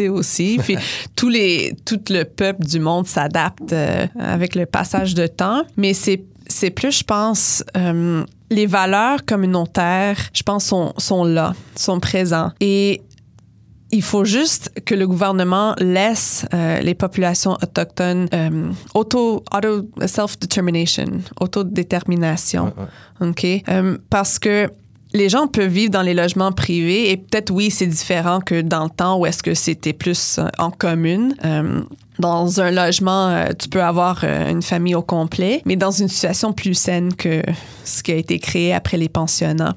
aussi. Puis tous les, tout le peuple du monde s'adapte euh, avec le passage de temps. Mais c'est, c'est plus, je pense. les valeurs communautaires, je pense, sont, sont là, sont présents. Et il faut juste que le gouvernement laisse euh, les populations autochtones euh, auto, auto self-determination, autodétermination. Ouais, ouais. OK? Euh, parce que les gens peuvent vivre dans les logements privés et peut-être, oui, c'est différent que dans le temps où est-ce que c'était plus en commune. Dans un logement, tu peux avoir une famille au complet, mais dans une situation plus saine que ce qui a été créé après les pensionnats.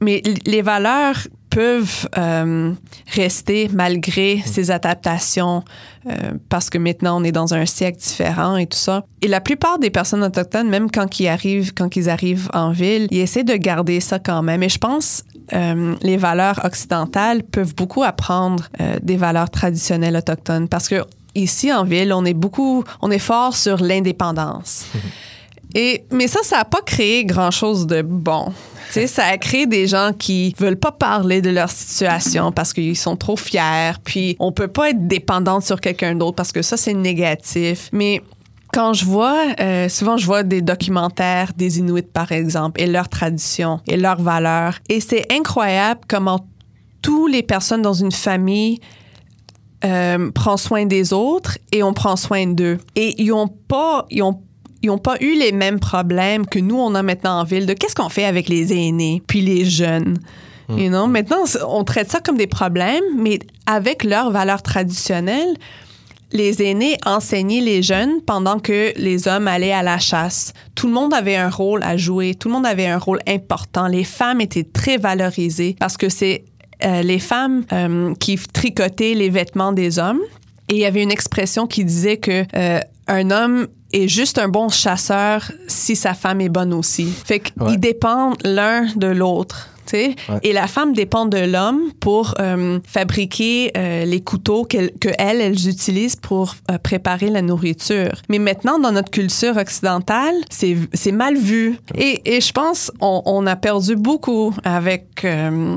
Mais les valeurs peuvent euh, rester malgré ces adaptations euh, parce que maintenant on est dans un siècle différent et tout ça. Et la plupart des personnes autochtones, même quand ils arrivent, quand ils arrivent en ville, ils essaient de garder ça quand même. Et je pense euh, les valeurs occidentales peuvent beaucoup apprendre euh, des valeurs traditionnelles autochtones parce que ici en ville, on est beaucoup, on est fort sur l'indépendance. Et, mais ça, ça n'a pas créé grand-chose de bon. Sais, ça a créé des gens qui veulent pas parler de leur situation parce qu'ils sont trop fiers. Puis on peut pas être dépendante sur quelqu'un d'autre parce que ça, c'est négatif. Mais quand je vois, euh, souvent je vois des documentaires des Inuits, par exemple, et leurs traditions et leurs valeurs. Et c'est incroyable comment toutes les personnes dans une famille euh, prend soin des autres et on prend soin d'eux. Et ils ont pas, ils n'ont pas eu les mêmes problèmes que nous, on a maintenant en ville, de qu'est-ce qu'on fait avec les aînés, puis les jeunes? You know? Maintenant, on traite ça comme des problèmes, mais avec leurs valeurs traditionnelles, les aînés enseignaient les jeunes pendant que les hommes allaient à la chasse. Tout le monde avait un rôle à jouer, tout le monde avait un rôle important. Les femmes étaient très valorisées parce que c'est euh, les femmes euh, qui tricotaient les vêtements des hommes. Et il y avait une expression qui disait que euh, un homme est juste un bon chasseur si sa femme est bonne aussi. Fait qu'ils Ouais. dépendent l'un de l'autre. tu sais. Ouais. Et la femme dépend de l'homme pour euh, fabriquer euh, les couteaux qu'elle, que elles, elles utilisent pour euh, préparer la nourriture. Mais maintenant, dans notre culture occidentale, c'est, c'est mal vu. Et, et je pense on, on a perdu beaucoup avec euh,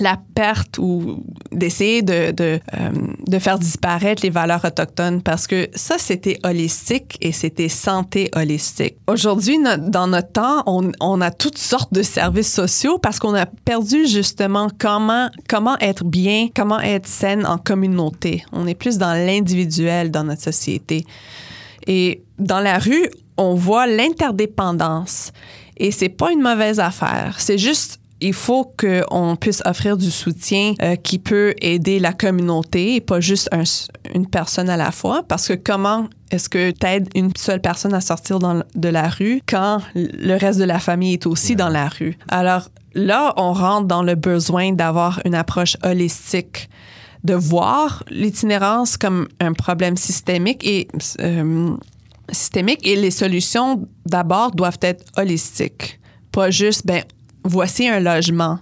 la perte ou d'essayer de, de, euh, de faire disparaître les valeurs autochtones parce que ça, c'était holistique et c'était santé holistique. Aujourd'hui, dans notre temps, on, on a toutes sortes de services sociaux parce qu'on a perdu justement comment, comment être bien, comment être saine en communauté. On est plus dans l'individuel dans notre société. Et dans la rue, on voit l'interdépendance. Et c'est pas une mauvaise affaire. C'est juste il faut qu'on puisse offrir du soutien euh, qui peut aider la communauté et pas juste un- une personne à la fois. Parce que comment est-ce que tu aides une seule personne à sortir dans- de la rue quand le reste de la famille est aussi dans la rue? Alors là, on rentre dans le besoin d'avoir une approche holistique de voir l'itinérance comme un problème systémique et euh, systémique et les solutions d'abord doivent être holistiques, pas juste ben voici un logement,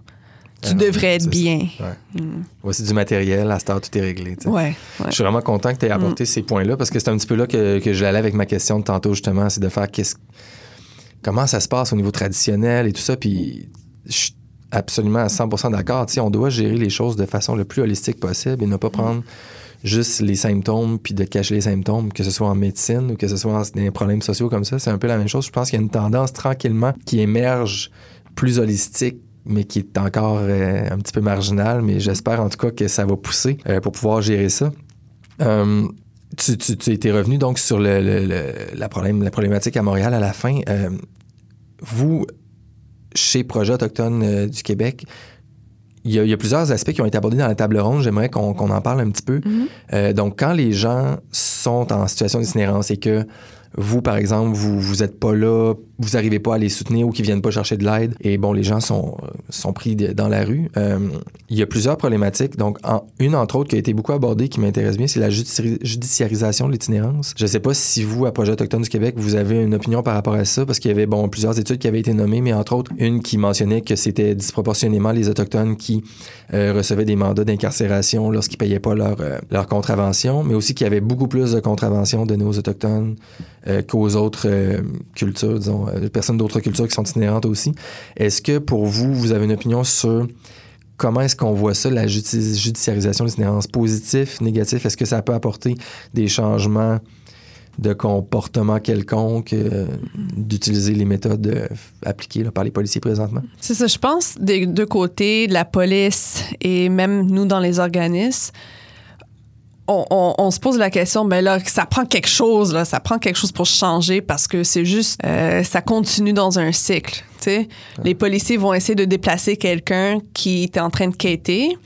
tu Ah non, devrais être bien. Ouais. Voici du matériel, à cette heure, tout est réglé. Ouais, ouais. Je suis vraiment content que tu aies apporté ces points-là parce que c'est un petit peu là que, que j'allais avec ma question de tantôt, justement, c'est de faire qu'est-ce, comment ça se passe au niveau traditionnel et tout ça. Puis je suis absolument à 100% d'accord. Tu sais, on doit gérer les choses de façon le plus holistique possible et ne pas prendre juste les symptômes puis de cacher les symptômes, que ce soit en médecine ou que ce soit dans des problèmes sociaux comme ça. C'est un peu la même chose. Je pense qu'il y a une tendance tranquillement qui émerge plus holistique mais qui est encore euh, un petit peu marginale. Mais j'espère en tout cas que ça va pousser euh, pour pouvoir gérer ça. Euh, tu, tu, tu étais revenu donc sur le, le- le- la, problème, la problématique à Montréal à la fin. Vous, chez Projet Autochtone du Québec, il y, a, il y a plusieurs aspects qui ont été abordés dans la table ronde. J'aimerais qu'on qu'on en parle un petit peu. Mhm. Euh, donc, quand les gens sont en situation d'itinérance et que vous, par exemple, vous vous êtes pas là, vous n'arrivez pas à les soutenir ou qu'ils viennent pas chercher de l'aide, et bon, les gens sont, sont pris dans la rue. Euh, il y a plusieurs problématiques. Donc, une entre autres qui a été beaucoup abordée, qui m'intéresse bien, c'est la judici- judiciarisation de l'itinérance. Je sais pas si vous, à Projet Autochtone du Québec, vous avez une opinion par rapport à ça, parce qu'il y avait bon plusieurs études qui avaient été nommées, mais entre autres une qui mentionnait que c'était disproportionnément les autochtones qui euh, recevaient des mandats d'incarcération lorsqu'ils payaient pas leur, euh, leur contravention, mais aussi qu'il y avait beaucoup plus de contraventions données aux autochtones euh, qu'aux autres cultures, disons, euh, personnes d'autres cultures qui sont itinérantes aussi. Est-ce que pour vous, vous avez une opinion sur comment est-ce qu'on voit ça, la judici- judiciarisation de l'itinérance? Positif, négatif? Est-ce que ça peut apporter des changements de comportement quelconque, euh, d'utiliser les méthodes euh, appliquées par les policiers présentement? C'est ça, je pense, des deux côtés, de la police et même nous dans les organismes, on, on- on se pose la question, ben là, ça prend quelque chose, là, ça prend quelque chose pour changer parce que c'est juste, euh, ça continue dans un cycle. tu sais. Les policiers vont essayer de déplacer quelqu'un qui était en train de quêter.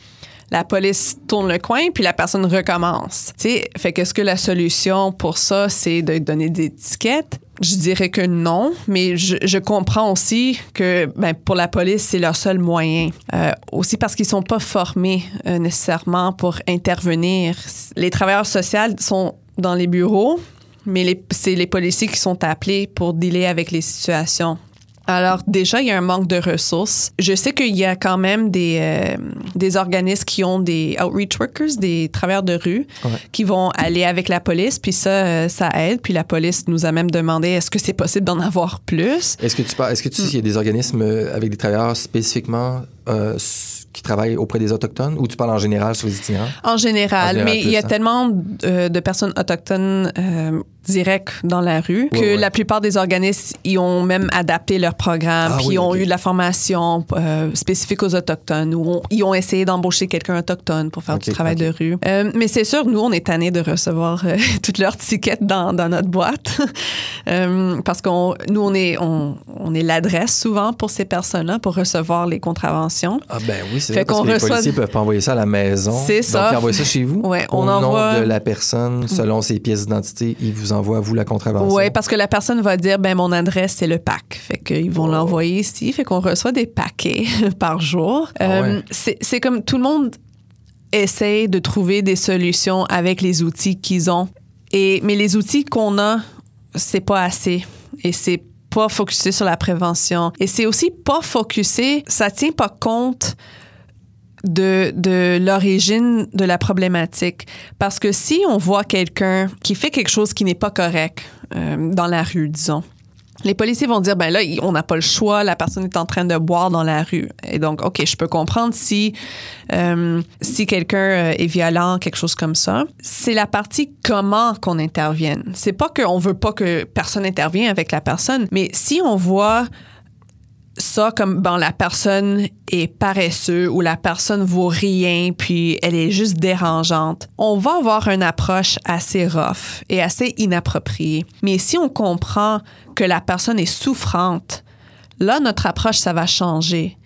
La police tourne le coin, puis la personne recommence. Tu sais, fait que est-ce que la solution pour ça, c'est de donner des étiquettes? Je dirais que non, mais je, comprends aussi que ben, pour la police, c'est leur seul moyen. Euh, aussi parce qu'ils sont pas formés euh, nécessairement pour intervenir. Les travailleurs sociaux sont dans les bureaux, mais c'est les policiers qui sont appelés pour dealer avec les situations. Alors déjà, il y a un manque de ressources. Je sais qu'il y a quand même des, euh, des organismes qui ont des outreach workers, des travailleurs de rue, Ouais. qui vont aller avec la police, puis ça, euh, ça aide. Puis la police nous a même demandé est-ce que c'est possible d'en avoir plus? Est-ce que tu parles, est-ce que tu sais s'il y a des organismes euh, avec des travailleurs spécifiquement euh, qui travaillent auprès des Autochtones ou tu parles en général sur les itinérants? En général, En général, mais il y a hein. tellement euh, de personnes autochtones euh, directes dans la rue que Ouais, ouais. la plupart des organismes ils ont même adapté leur programme, Ah puis oui, ils ont eu de la formation euh, spécifique aux autochtones ou on- ils ont essayé d'embaucher quelqu'un autochtone pour faire du travail de rue. Mais c'est sûr, nous on est tannés de recevoir toutes leurs tickets dans, dans notre boîte parce qu'on nous on est on, on est l'adresse souvent pour ces personnes-là pour recevoir les contraventions. Ah ben oui, c'est vrai parce que les policiers peuvent pas envoyer ça à la maison. C'est Donc, ça. ils envoient ça chez vous. Ouais, Au on nom envoie- de la personne, selon ses pièces d'identité, ils vous envoient à vous la contravention. Oui, parce que la personne va dire, ben mon adresse, c'est le pack. Fait qu'ils vont Oh. l'envoyer ici. Fait qu'on reçoit des paquets par jour. Ah. Euh, c'est c'est comme tout le monde essaie de trouver des solutions avec les outils qu'ils ont. Et, mais les outils qu'on a, c'est pas assez. Et c'est pas focusé sur la prévention. Et c'est aussi pas focusé, ça tient pas compte de, de l'origine de la problématique. Parce que si on voit quelqu'un qui fait quelque chose qui n'est pas correct euh, dans la rue, disons, les policiers vont dire, ben là, on n'a pas le choix, la personne est en train de boire dans la rue. Et donc, OK, je peux comprendre si, euh, si quelqu'un euh, est violent, quelque chose comme ça. C'est la partie comment qu'on intervienne. C'est pas qu'on veut pas que personne intervienne avec la personne, mais si on voit ça comme bon la personne est paresseuse ou la personne vaut rien puis elle est juste dérangeante, on va avoir une approche assez rough et assez inappropriée. Mais si on comprend que la personne est souffrante, là notre approche ça va changer.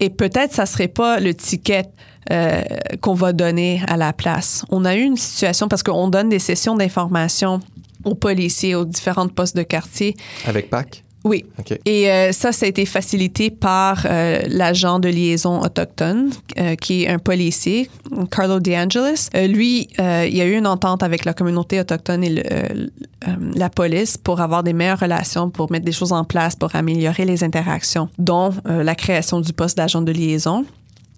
Et peut-être ça serait pas le ticket euh, qu'on va donner à la place. On a eu une situation parce qu'on donne des sessions d'information aux policiers, aux différentes postes de quartier. Avec PAC? Oui. Et euh, ça, ça a été facilité par euh, l'agent de liaison autochtone, euh, qui est un policier, Carlo DeAngelis. Euh, lui, il y a eu une entente avec la communauté autochtone et le, la police pour avoir des meilleures relations, pour mettre des choses en place, pour améliorer les interactions, dont la création du poste d'agent de liaison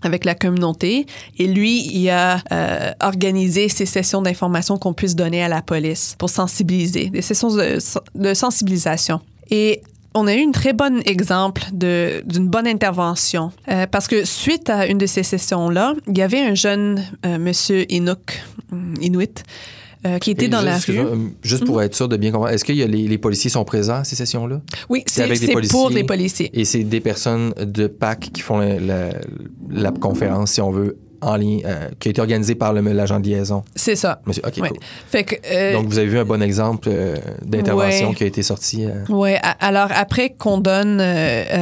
avec la communauté. Et lui, il a euh, organisé ces sessions d'information qu'on puisse donner à la police pour sensibiliser, des sessions de, de sensibilisation. Et on a eu un très bon exemple d'une bonne intervention euh, parce que suite à une de ces sessions-là, il y avait un jeune euh, monsieur Inuk, hum, Inuit, euh, qui était Et dans juste, la rue. Juste pour être sûr de bien comprendre, est-ce que les, les policiers sont présents à ces sessions-là? Oui, c'est pour les policiers. Et c'est des personnes de PAC qui font la, la- la conférence, si on veut, en ligne, euh, qui a été organisée par l'agent de liaison. C'est ça. Monsieur, OK, Ouais. cool. Fait que, euh, Donc, vous avez vu un bon exemple euh, d'intervention Ouais. qui a été sorti. euh, Oui, alors après qu'on donne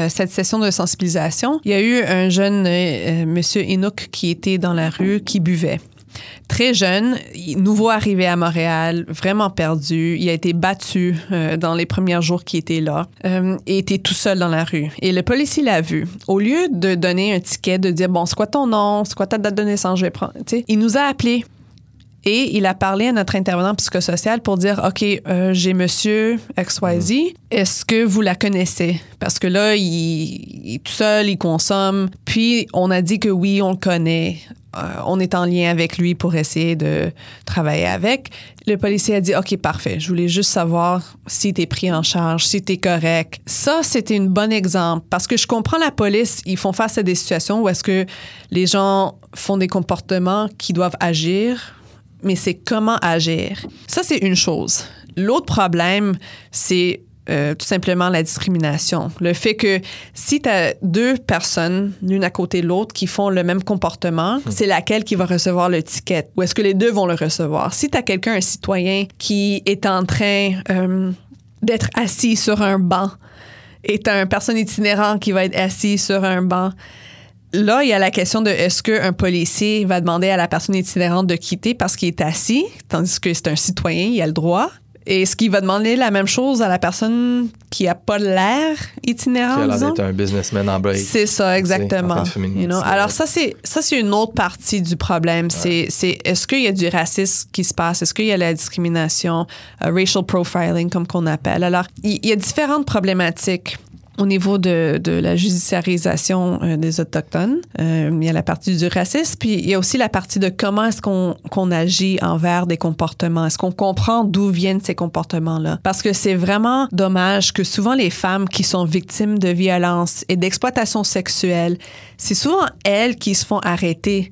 cette session de sensibilisation, il y a eu un jeune monsieur Inuk qui était dans la rue qui buvait. Très jeune, nouveau arrivé à Montréal, vraiment perdu. Il a été battu euh, dans les premiers jours qu'il était là euh, et était tout seul dans la rue. Et le policier l'a vu. Au lieu de donner un ticket, de dire bon, c'est quoi ton nom, c'est quoi ta date de naissance, je vais prendre. Il nous a appelés et il a parlé à notre intervenant psychosocial pour dire OK, euh, j'ai monsieur XYZ, est-ce que vous la connaissez? Parce que là, il, il est tout seul, il consomme. Puis on a dit que oui, on le connaît. Euh, on est en lien avec lui pour essayer de travailler avec. Le policier a dit OK, parfait. Je voulais juste savoir si t'es pris en charge, si t'es correct. Ça, c'était un bon exemple parce que je comprends la police. Ils font face à des situations où est-ce que les gens font des comportements qui doivent agir mais c'est comment agir. Ça, c'est une chose. L'autre problème, c'est euh, tout simplement la discrimination. Le fait que si tu as deux personnes, l'une à côté de l'autre, qui font le même comportement, c'est laquelle qui va recevoir le ticket? Ou est-ce que les deux vont le recevoir? Si tu as quelqu'un, un citoyen, qui est en train euh, d'être assis sur un banc et tu as une personne itinérante qui va être assis sur un banc, Là, il y a la question de est-ce qu'un policier va demander à la personne itinérante de quitter parce qu'il est assis, tandis que c'est un citoyen, il a le droit. Et est-ce qu'il va demander la même chose à la personne qui a pas l'air qui itinérant, a l'air d'être un businessman en break. C'est ça, exactement. You know? Alors ça, c'est ça, c'est une autre partie du problème. C'est, c'est est-ce qu'il y a du racisme qui se passe? Est-ce qu'il y a la discrimination, euh, racial profiling, comme qu'on appelle? Alors, il il y, a différentes problématiques au niveau de, de la judiciarisation euh, des Autochtones. Euh, il y a la partie du racisme, puis il y a aussi la partie de comment est-ce qu'on agit envers des comportements. Est-ce qu'on comprend d'où viennent ces comportements-là? Parce que c'est vraiment dommage que souvent les femmes qui sont victimes de violences et d'exploitation sexuelle, c'est souvent elles qui se font arrêter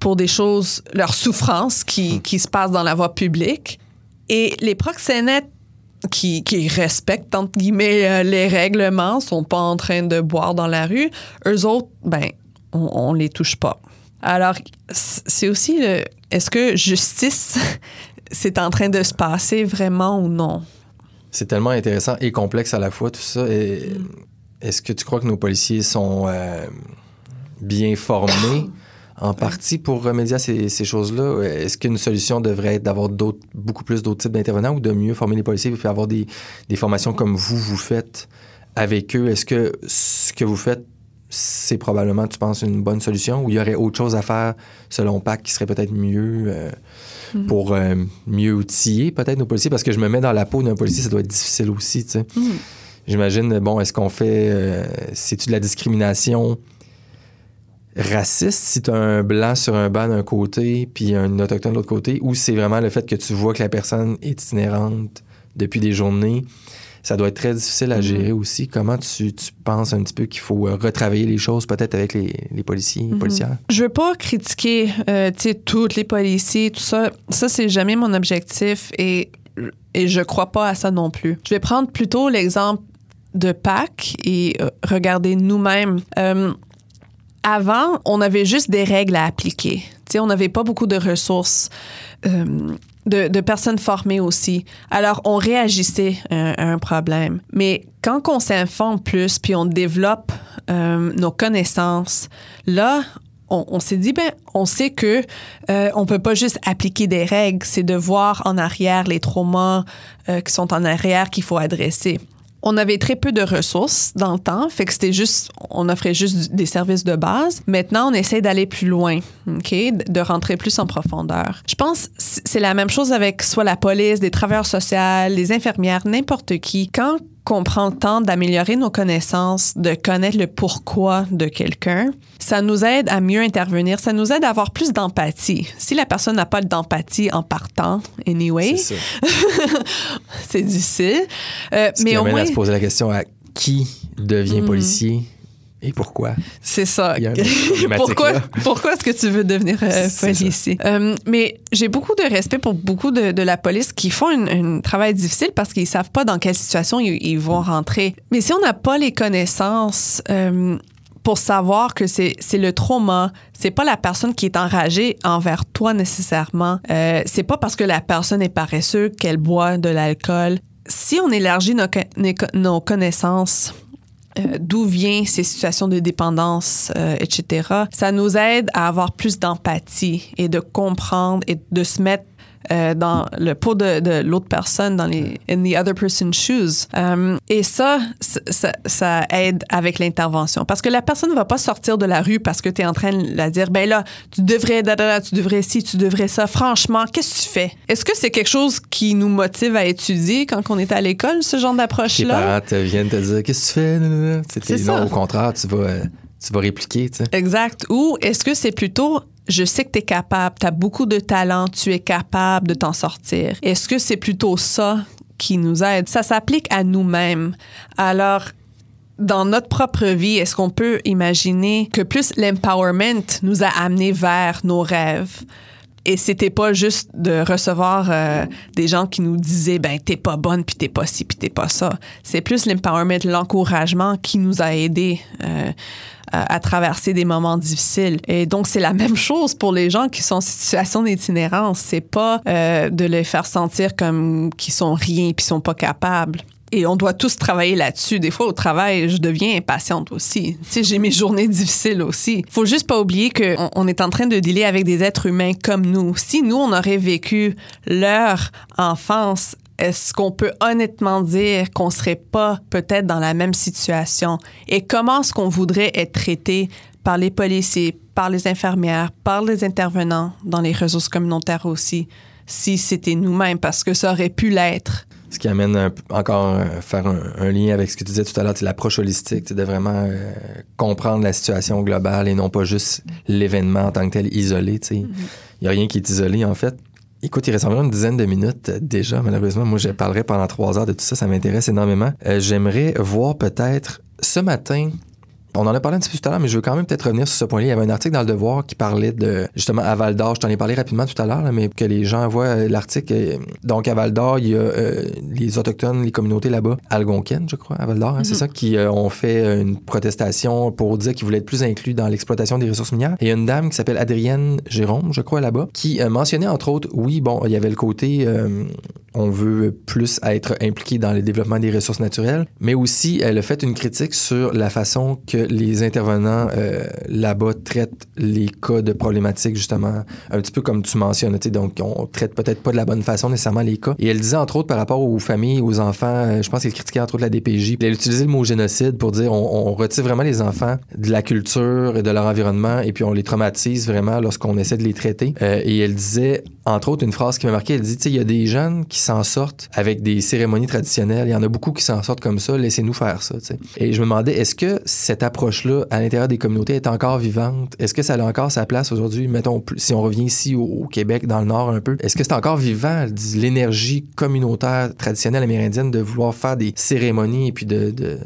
pour des choses, leurs souffrances qui, qui se passent dans la voie publique. Et les proxénètes qui, qui respectent, entre guillemets, euh, les règlements, sont pas en train de boire dans la rue, eux autres, ben, on, on les touche pas. Alors, c'est aussi le. Est-ce que justice, c'est en train de se passer vraiment ou non? C'est tellement intéressant et complexe à la fois, tout ça. Mm. Est-ce que tu crois que nos policiers sont euh, bien formés? en partie pour remédier à ces, ces choses-là? Est-ce qu'une solution devrait être d'avoir d'autres, beaucoup plus d'autres types d'intervenants ou de mieux former les policiers et avoir des, des formations comme vous, vous faites avec eux? Est-ce que ce que vous faites, c'est probablement, tu penses, une bonne solution ou il y aurait autre chose à faire selon PAC qui serait peut-être mieux euh, Mm. pour euh, mieux outiller peut-être nos policiers? Parce que je me mets dans la peau d'un policier, ça doit être difficile aussi, tu sais. Mm. J'imagine, bon, est-ce qu'on fait. euh, C'est-tu de la discrimination raciste si tu as un blanc sur un banc d'un côté puis un autochtone de l'autre côté ou c'est vraiment le fait que tu vois que la personne est itinérante depuis des journées? Ça doit être très difficile à Mhm. gérer aussi. Comment tu, tu penses un petit peu qu'il faut euh, retravailler les choses peut-être avec les, les policiers et Mhm. policières? Je veux pas critiquer, euh, tu sais, tous les policiers, tout ça. Ça, c'est jamais mon objectif et, et je crois pas à ça non plus. Je vais prendre plutôt l'exemple de Pâques et euh, regarder nous-mêmes. Euh, avant, on avait juste des règles à appliquer. Tu sais, on n'avait pas beaucoup de ressources. Euh, de, de personnes formées aussi. Alors, on réagissait à, à un problème. Mais quand on s'informe plus, puis on développe euh, nos connaissances, là, on, on s'est dit, ben, on sait que euh, on peut pas juste appliquer des règles, c'est de voir en arrière les traumas euh, qui sont en arrière qu'il faut adresser. On avait très peu de ressources dans le temps, fait que c'était juste, on offrait juste des services de base. Maintenant, on essaie d'aller plus loin, ok, de rentrer plus en profondeur. Je pense c'est la même chose avec soit la police, des travailleurs sociaux, les infirmières, n'importe qui. Quand qu'on prend le temps d'améliorer nos connaissances, de connaître le pourquoi de quelqu'un, ça nous aide à mieux intervenir, ça nous aide à avoir plus d'empathie. Si la personne n'a pas d'empathie en partant, anyway, c'est difficile. Euh, Ce mais qui au moins, à se poser la question à qui devient mm. policier et pourquoi? C'est ça. pourquoi pourquoi est-ce que tu veux devenir euh, policier? Euh, mais j'ai beaucoup de respect pour beaucoup de, la police qui font un travail difficile parce qu'ils savent pas dans quelle situation ils, vont rentrer. Mais si on n'a pas les connaissances euh, pour savoir que c'est le trauma, c'est pas la personne qui est enragée envers toi nécessairement. c'est pas parce que la personne est paresseuse qu'elle boit de l'alcool. Si on élargit nos, nos connaissances euh, d'où viennent ces situations de dépendance, euh, etc. Ça nous aide à avoir plus d'empathie et de comprendre et de se mettre euh, dans le pot de, de l'autre personne, dans les in the other person's shoes. Euh, et ça, ça, ça, aide avec l'intervention. Parce que la personne ne va pas sortir de la rue parce que tu es en train de la dire, ben là, tu devrais, da, da, tu devrais ci, tu devrais ça. Franchement, qu'est-ce que tu fais? Est-ce que c'est quelque chose qui nous motive à étudier quand on est à l'école, ce genre d'approche-là? Tes parents viennent te dire, qu'est-ce que tu fais? C'est non, au contraire, tu vas, tu vas répliquer. Tu sais. Exact. Ou est-ce que c'est plutôt je sais que tu es capable, tu as beaucoup de talent, tu es capable de t'en sortir. Est-ce que c'est plutôt ça qui nous aide? Ça s'applique à nous-mêmes. Alors, dans notre propre vie, est-ce qu'on peut imaginer que plus l'empowerment nous a amené vers nos rêves? Et c'était pas juste de recevoir euh, des gens qui nous disaient ben t'es pas bonne puis t'es pas ci puis t'es pas ça. C'est plus l'empowerment, l'encouragement qui nous a aidés euh, à, traverser des moments difficiles. Et donc, c'est la même chose pour les gens qui sont en situation d'itinérance. C'est pas euh, de les faire sentir comme qu'ils sont rien puis sont pas capables. Et on doit tous travailler là-dessus. Des fois, au travail, je deviens impatiente aussi. Tu sais, j'ai mes journées difficiles aussi. Faut juste pas oublier qu'on on est en train de dealer avec des êtres humains comme nous. Si nous, on aurait vécu leur enfance est-ce qu'on peut honnêtement dire qu'on serait pas peut-être dans la même situation? Et comment est-ce qu'on voudrait être traité par les policiers, par les infirmières, par les intervenants dans les ressources communautaires aussi, si c'était nous-mêmes, parce que ça aurait pu l'être. Ce qui amène encore à faire un, lien avec ce que tu disais tout à l'heure, c'est l'approche holistique, de vraiment euh, comprendre la situation globale et non pas juste l'événement en tant que tel isolé. Il n'y mm-hmm. a rien qui est isolé, en fait. Écoute, il reste environ une dizaine de minutes euh, déjà, malheureusement. Moi, je parlerai pendant trois heures de tout ça. Ça m'intéresse énormément. Euh, j'aimerais voir peut-être ce matin on en a parlé un petit peu tout à l'heure, mais je veux quand même peut-être revenir sur ce point-là. Il y avait un article dans le Devoir qui parlait de justement à Val d'Or. Je t'en ai parlé rapidement tout à l'heure, mais que les gens voient euh, l'article. Euh, donc à Val d'Or, il y a euh, les autochtones, les communautés là-bas, algonquiennes, je crois, à Val d'Or, hein, c'est mm-hmm. ça, qui ont fait une protestation pour dire qu'ils voulaient être plus inclus dans l'exploitation des ressources minières. Et il y a une dame qui s'appelle Adrienne Jérôme, je crois, là-bas, qui mentionnait entre autres, oui, bon, il y avait le côté on veut plus être impliqué dans le développement des ressources naturelles, mais aussi elle a fait une critique sur la façon que les intervenants euh, là-bas traitent les cas de problématiques, justement, un petit peu comme tu mentionnes, donc on traite peut-être pas de la bonne façon nécessairement les cas. Et elle disait, entre autres, par rapport aux familles, aux enfants, euh, je pense qu'elle critiquait entre autres la DPJ, elle utilisait le mot génocide pour dire on, retire vraiment les enfants de la culture et de leur environnement et puis on les traumatise vraiment lorsqu'on essaie de les traiter. Euh, et elle disait, entre autres, une phrase qui m'a marqué, elle dit, tu sais, il y a des jeunes qui s'en sortent avec des cérémonies traditionnelles. Il y en a beaucoup qui s'en sortent comme ça. Laissez-nous faire ça. Et je me demandais, est-ce que cette approche-là, à l'intérieur des communautés, est encore vivante? Est-ce que ça a encore sa place aujourd'hui? Mettons, si on revient ici au, Québec, dans le Nord un peu, est-ce que c'est encore vivant, l'énergie communautaire traditionnelle amérindienne de vouloir faire des cérémonies et puis de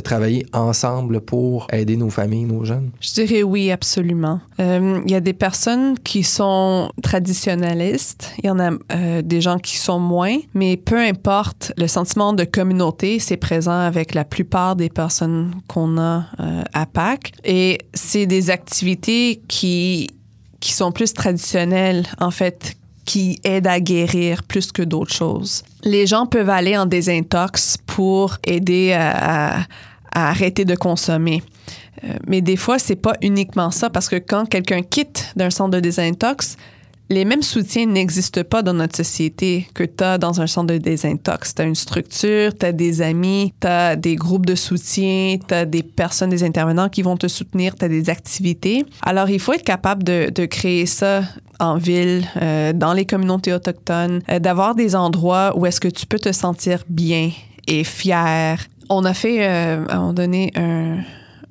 travailler ensemble pour aider nos familles, nos jeunes? Je dirais oui, absolument. Euh, il y a des personnes qui sont traditionnalistes, il y en a euh, des gens qui sont moins, mais peu importe, le sentiment de communauté, c'est présent avec la plupart des personnes qu'on a euh, à Pâques. Et c'est des activités qui, qui sont plus traditionnelles, en fait, qui aide à guérir plus que d'autres choses. Les gens peuvent aller en désintox pour aider à, à arrêter de consommer. Euh, mais des fois, c'est pas uniquement ça, parce que quand quelqu'un quitte d'un centre de désintox, les mêmes soutiens n'existent pas dans notre société que tu as dans un centre de désintox. Tu as une structure, tu as des amis, tu as des groupes de soutien, tu as des personnes, des intervenants qui vont te soutenir, tu as des activités. Alors, il faut être capable de, de créer ça en ville, euh, dans les communautés autochtones, euh, d'avoir des endroits où est-ce que tu peux te sentir bien et fier. On a fait, euh, à un moment donné, un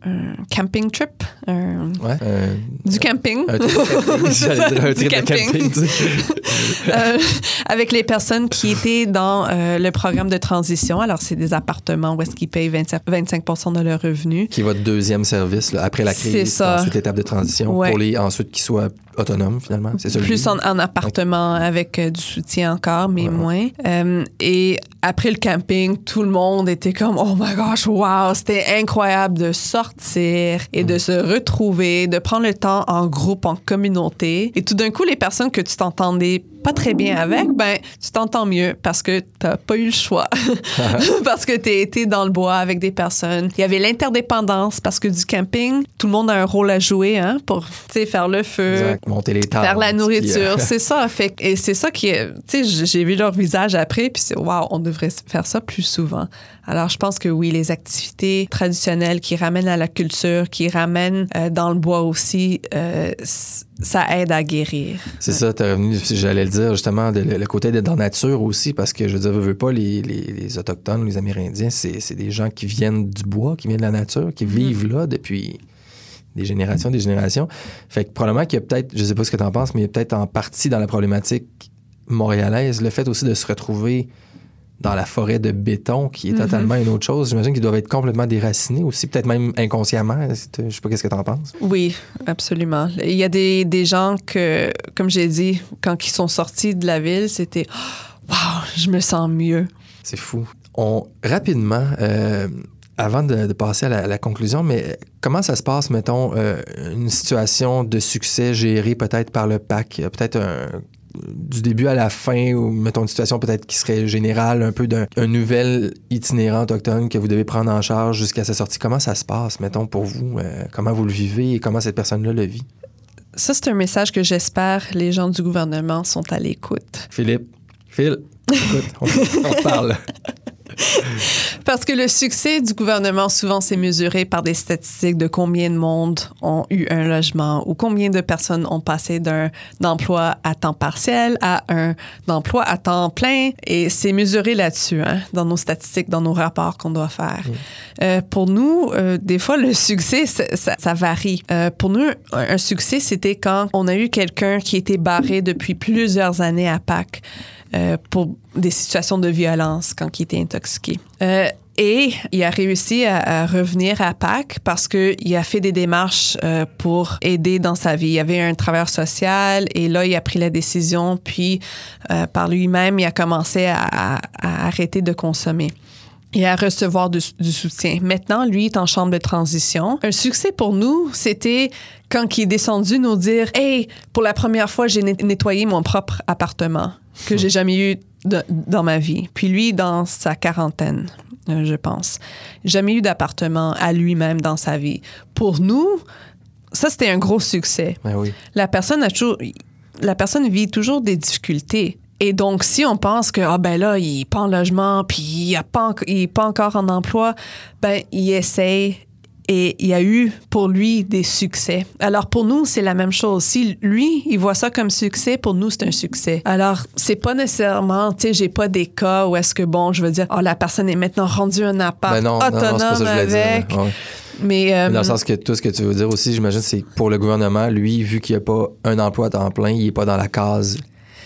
un camping trip. Un, Ouais. euh, du camping. un trip de camping. Dire un de. Euh, avec les personnes qui étaient dans euh, le programme de transition. Alors, c'est des appartements où est-ce qu'ils payent 25, 25 de leurs revenus. Qui est votre deuxième service là, après la crise. C'est ça. Ensuite, l'étape de transition Ouais. pour les ensuite qu'ils soient autonomes finalement. C'est Plus en, en appartement avec euh, du soutien encore, mais Ouais. moins. Euh, et après le camping, tout le monde était comme Oh my gosh, wow, c'était incroyable de sortir et Mm. de se retrouver, de prendre le temps en groupe, en communauté. Et tout d'un coup, les personnes que tu t'entendais pas très bien avec, ben, tu t'entends mieux parce que t'as pas eu le choix. parce que t'es été dans le bois avec des personnes. Il y avait l'interdépendance parce que du camping, tout le monde a un rôle à jouer hein, pour tu faire le feu, Exact. Monter les tables. faire la nourriture, euh, c'est ça. Fait, et c'est ça qui est. Tu j'ai vu leur visage après, puis c'est waouh, on devrait faire ça plus souvent. Alors, je pense que oui, les activités traditionnelles qui ramènent à la culture, qui ramènent euh, dans le bois aussi, euh, ça aide à guérir. C'est ça, t'es revenu, j'allais le dire justement, de- le, le côté d'être dans la nature aussi, parce que je veux dire, veux, veux pas, les, les, les Autochtones, les Amérindiens, c'est des gens qui viennent du bois, qui viennent de la nature, qui vivent là depuis des générations, des générations. Fait que probablement qu'il y a peut-être, je sais pas ce que tu en penses, mais il y a peut-être en partie dans la problématique montréalaise, le fait aussi de se retrouver dans la forêt de béton, qui est Mhm. totalement une autre chose. J'imagine qu'ils doivent être complètement déracinés aussi, peut-être même inconsciemment. Je sais pas qu'est-ce que tu en penses. Oui, absolument. Il y a des, des gens que, comme j'ai dit, quand ils sont sortis de la ville, c'était waouh, je me sens mieux. C'est fou. On, rapidement, euh, avant de, de passer à la, à la conclusion, mais comment ça se passe, mettons, euh, une situation de succès gérée peut-être par le PAC, euh, peut-être un- du début à la fin, ou mettons une situation peut-être qui serait générale, un peu d'un un nouvel itinérant autochtone que vous devez prendre en charge jusqu'à sa sortie. Comment ça se passe, mettons, pour vous? Euh, comment vous le vivez et comment cette personne-là le vit? Ça, c'est un message que j'espère les gens du gouvernement sont à l'écoute. Philippe, Phil, écoute, on, on parle. Parce que le succès du gouvernement, souvent, c'est mesuré par des statistiques de combien de monde ont eu un logement ou combien de personnes ont passé d'un emploi à temps partiel à un emploi à temps plein. Et c'est mesuré là-dessus, hein, dans nos statistiques, dans nos rapports qu'on doit faire. Euh, pour nous, euh, des fois, le succès, ça, ça- ça varie. Euh, pour nous, un, un succès, c'était quand on a eu quelqu'un qui était barré depuis plusieurs années à Pâques euh, pour des situations de violence quand il était intoxiqué. Euh, et il a réussi à, à revenir à Pâques parce qu'il a fait des démarches euh, pour aider dans sa vie. Il y avait un travailleur social et là, il a pris la décision, puis euh, par lui-même, il a commencé à- à- à arrêter de consommer et à recevoir du, du soutien. Maintenant, lui est en chambre de transition. Un succès pour nous, c'était quand il est descendu nous dire Hey, pour la première fois, j'ai net- nettoyé mon propre appartement que j'ai jamais eu de- dans ma vie. Puis lui, dans sa quarantaine, euh, je pense. Jamais eu d'appartement à lui-même dans sa vie. Pour nous, ça, c'était un gros succès Ben oui. la personne a toujours la personne vit toujours des difficultés. Et donc, si on pense que, ah ben là, il n'est pas en logement, puis il n'est pas, pas encore en emploi, ben, il essaye et il y a eu pour lui des succès. Alors, pour nous, c'est la même chose. Si lui, il voit ça comme succès, pour nous, c'est un succès. Alors, c'est pas nécessairement, tu sais, j'ai pas des cas où est-ce que, bon, je veux dire, oh, la personne est maintenant rendue un appart Ben non, non, non, autonome c'est pas ça que je voulais dire. avec. ouais. Mais, euh, Dans le sens que tout ce que tu veux dire aussi, j'imagine, c'est pour le gouvernement, lui, vu qu'il n'y a pas un emploi à temps plein, il n'est pas dans la case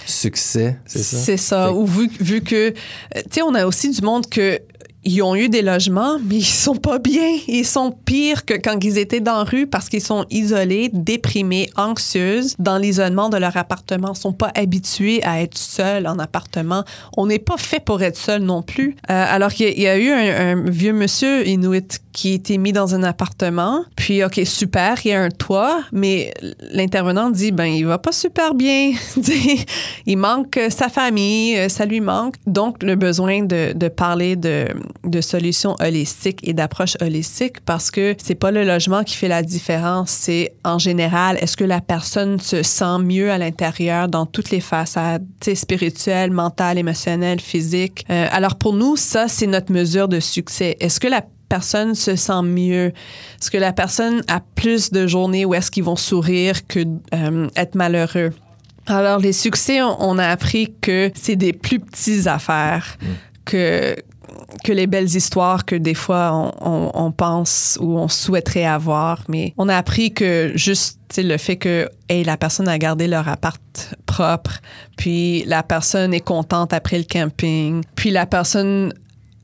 succès, c'est ça? C'est ça. Fait- Ou vu, vu que, euh, tu sais, on a aussi du monde que ils ont eu des logements, mais ils sont pas bien. Ils sont pires que quand ils étaient dans la rue parce qu'ils sont isolés, déprimés, anxieux, dans l'isolement de leur appartement. Ils sont pas habitués à être seuls en appartement. On n'est pas fait pour être seul non plus. Euh, alors qu'il y, a eu un, vieux monsieur inuit qui a été mis dans un appartement. Puis, OK, super, il y a un toit, mais l'intervenant dit, ben, il va pas super bien. il manque sa famille, euh, ça lui manque. Donc, le besoin de, de parler de de solutions holistiques et d'approches holistiques parce que c'est pas le logement qui fait la différence, c'est en général, est-ce que la personne se sent mieux à l'intérieur dans toutes les façades, spirituelles, mentales, émotionnelles, physiques? Euh, alors pour nous, ça, c'est notre mesure de succès. Est-ce que la personne se sent mieux? Est-ce que la personne a plus de journées où est-ce qu'ils vont sourire que euh, être malheureux? Alors, les succès, on, a appris que c'est des plus petites affaires. Mm. Que, que les belles histoires que des fois on, pense ou on souhaiterait avoir, mais on a appris que juste le fait que hey, la personne a gardé leur appart propre, puis la personne est contente après le camping, puis la personne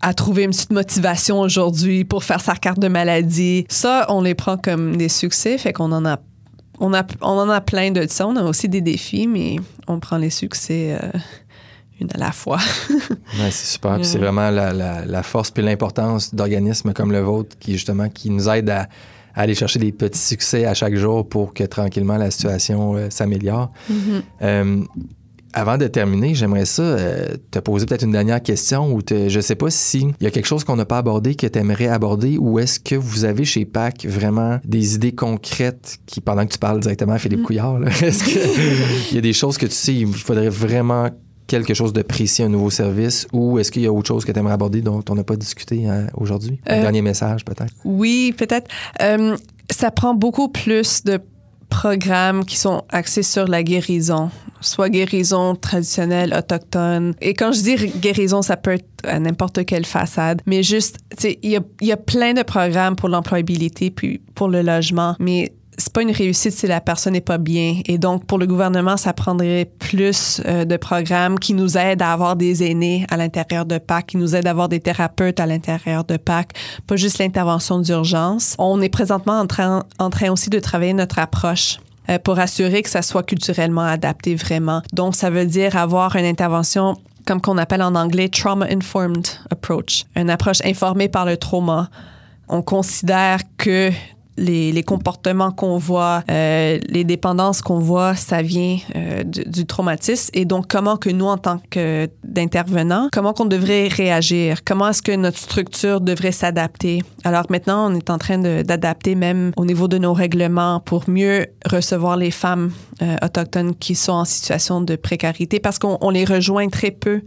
a trouvé une petite motivation aujourd'hui pour faire sa carte de maladie. Ça, on les prend comme des succès, fait qu'on en a on, a, on en a plein de ça. On a aussi des défis, mais on prend les succès euh, une à la fois. ouais, c'est super. C'est vraiment la, la, force et l'importance d'organismes comme le vôtre qui, justement, qui nous aident à, aller chercher des petits succès à chaque jour pour que tranquillement la situation euh, s'améliore. Mm-hmm. Euh, avant de terminer, j'aimerais ça euh, te poser peut-être une dernière question ou te, je sais pas s'il y a quelque chose qu'on n'a pas abordé que tu aimerais aborder ou est-ce que vous avez chez PAC vraiment des idées concrètes qui, pendant que tu parles directement à Philippe mm. Couillard, est-ce qu'il y a des choses que tu sais, il faudrait vraiment quelque chose de précis, un nouveau service, ou est-ce qu'il y a autre chose que tu aimerais aborder dont on n'a pas discuté hein, aujourd'hui? Un euh, dernier message, peut-être? Oui, peut-être. Euh, ça prend beaucoup plus de programmes qui sont axés sur la guérison, soit guérison traditionnelle, autochtone. Et quand je dis guérison, ça peut être à n'importe quelle façade, mais juste, il y a, y a plein de programmes pour l'employabilité puis pour le logement, mais c'est pas une réussite si la personne n'est pas bien. Et donc, pour le gouvernement, ça prendrait plus euh, de programmes qui nous aident à avoir des aînés à l'intérieur de PAC, qui nous aident à avoir des thérapeutes à l'intérieur de PAC, pas juste l'intervention d'urgence. On est présentement en train, en train aussi de travailler notre approche euh, pour assurer que ça soit culturellement adapté vraiment. Donc, ça veut dire avoir une intervention comme qu'on appelle en anglais trauma-informed approach, une approche informée par le trauma. On considère que les, comportements qu'on voit, euh, les dépendances qu'on voit, ça vient euh, du, traumatisme. Et donc, comment que nous, en tant que d'intervenants, comment qu'on devrait réagir? Comment est-ce que notre structure devrait s'adapter? Alors maintenant, on est en train d'adapter même au niveau de nos règlements pour mieux recevoir les femmes euh, autochtones qui sont en situation de précarité parce qu'on les rejoint très peu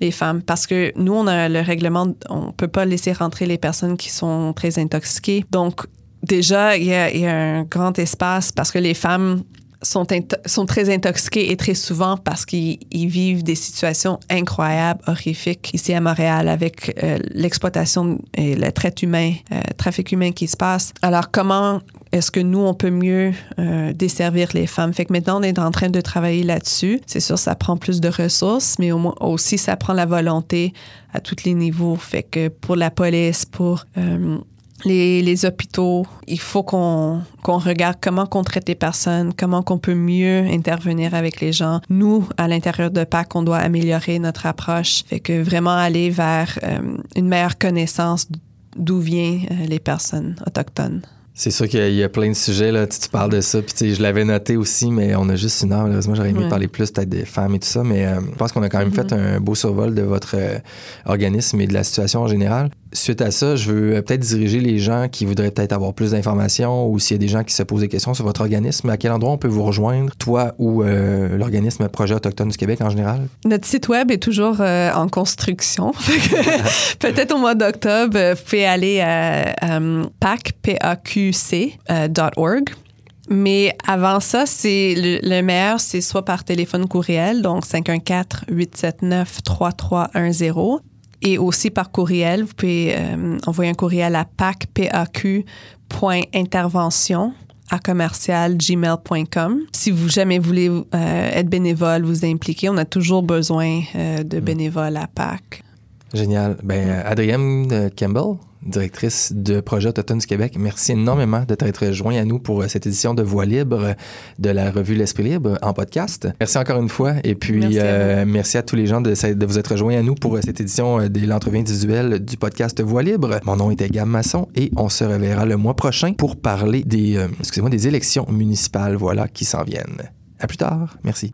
les femmes parce que nous on a le règlement on peut pas laisser rentrer les personnes qui sont très intoxiquées donc déjà, il y, a, un grand espace parce que les femmes sont, sont très intoxiquées et très souvent parce qu'ils vivent des situations incroyables, horrifiques ici à Montréal avec euh, l'exploitation et le traite humain, euh, trafic humain qui se passe. Alors, comment est-ce que nous, on peut mieux euh, desservir les femmes? Fait que maintenant, on est en train de travailler là-dessus. C'est sûr, ça prend plus de ressources, mais au moins aussi, ça prend la volonté à tous les niveaux. Fait que pour la police, pour les, hôpitaux, il faut qu'on regarde comment on traite les personnes, comment qu'on peut mieux intervenir avec les gens. Nous, à l'intérieur de PAC, on doit améliorer notre approche. Fait que vraiment aller vers euh, une meilleure connaissance d'où viennent euh, les personnes autochtones. C'est sûr qu'il y, a plein de sujets, là. Tu, parles de ça, puis je l'avais noté aussi, mais on a juste une heure. Malheureusement, j'aurais aimé parler plus peut-être des femmes et tout ça, mais euh, je pense qu'on a quand même mm-hmm. fait un beau survol de votre organisme et de la situation en général suite à ça, je veux peut-être diriger les gens qui voudraient peut-être avoir plus d'informations ou s'il y a des gens qui se posent des questions sur votre organisme, à quel endroit on peut vous rejoindre, toi ou euh, l'organisme Projet Autochtone du Québec en général? Notre site web est toujours euh, en construction. peut-être au mois d'octobre, vous pouvez aller à pacpaqc.org. Mais avant ça, c'est le, le, meilleur, c'est soit par téléphone courriel, donc 514-879-3310, et aussi par courriel. Vous pouvez euh, envoyer un courriel à pacpaq.intervention à commercialgmail.com. Si vous jamais voulez euh, être bénévole, vous impliquer, on a toujours besoin euh, de bénévoles à PAC. Génial. Ben, Adrienne euh, Campbell, directrice de Projet Autochtone du Québec, merci énormément de t'être joint à nous pour euh, cette édition de Voix libre de la revue L'Esprit libre en podcast. Merci encore une fois. Et puis, Merci à euh, merci à tous les gens de, de vous être joints à nous pour euh, cette édition de l'entrevue individuelle du podcast Voix libre. Mon nom était Gab Masson et on se reverra le mois prochain pour parler des, euh, excusez-moi, des élections municipales, voilà, qui s'en viennent. À plus tard. Merci.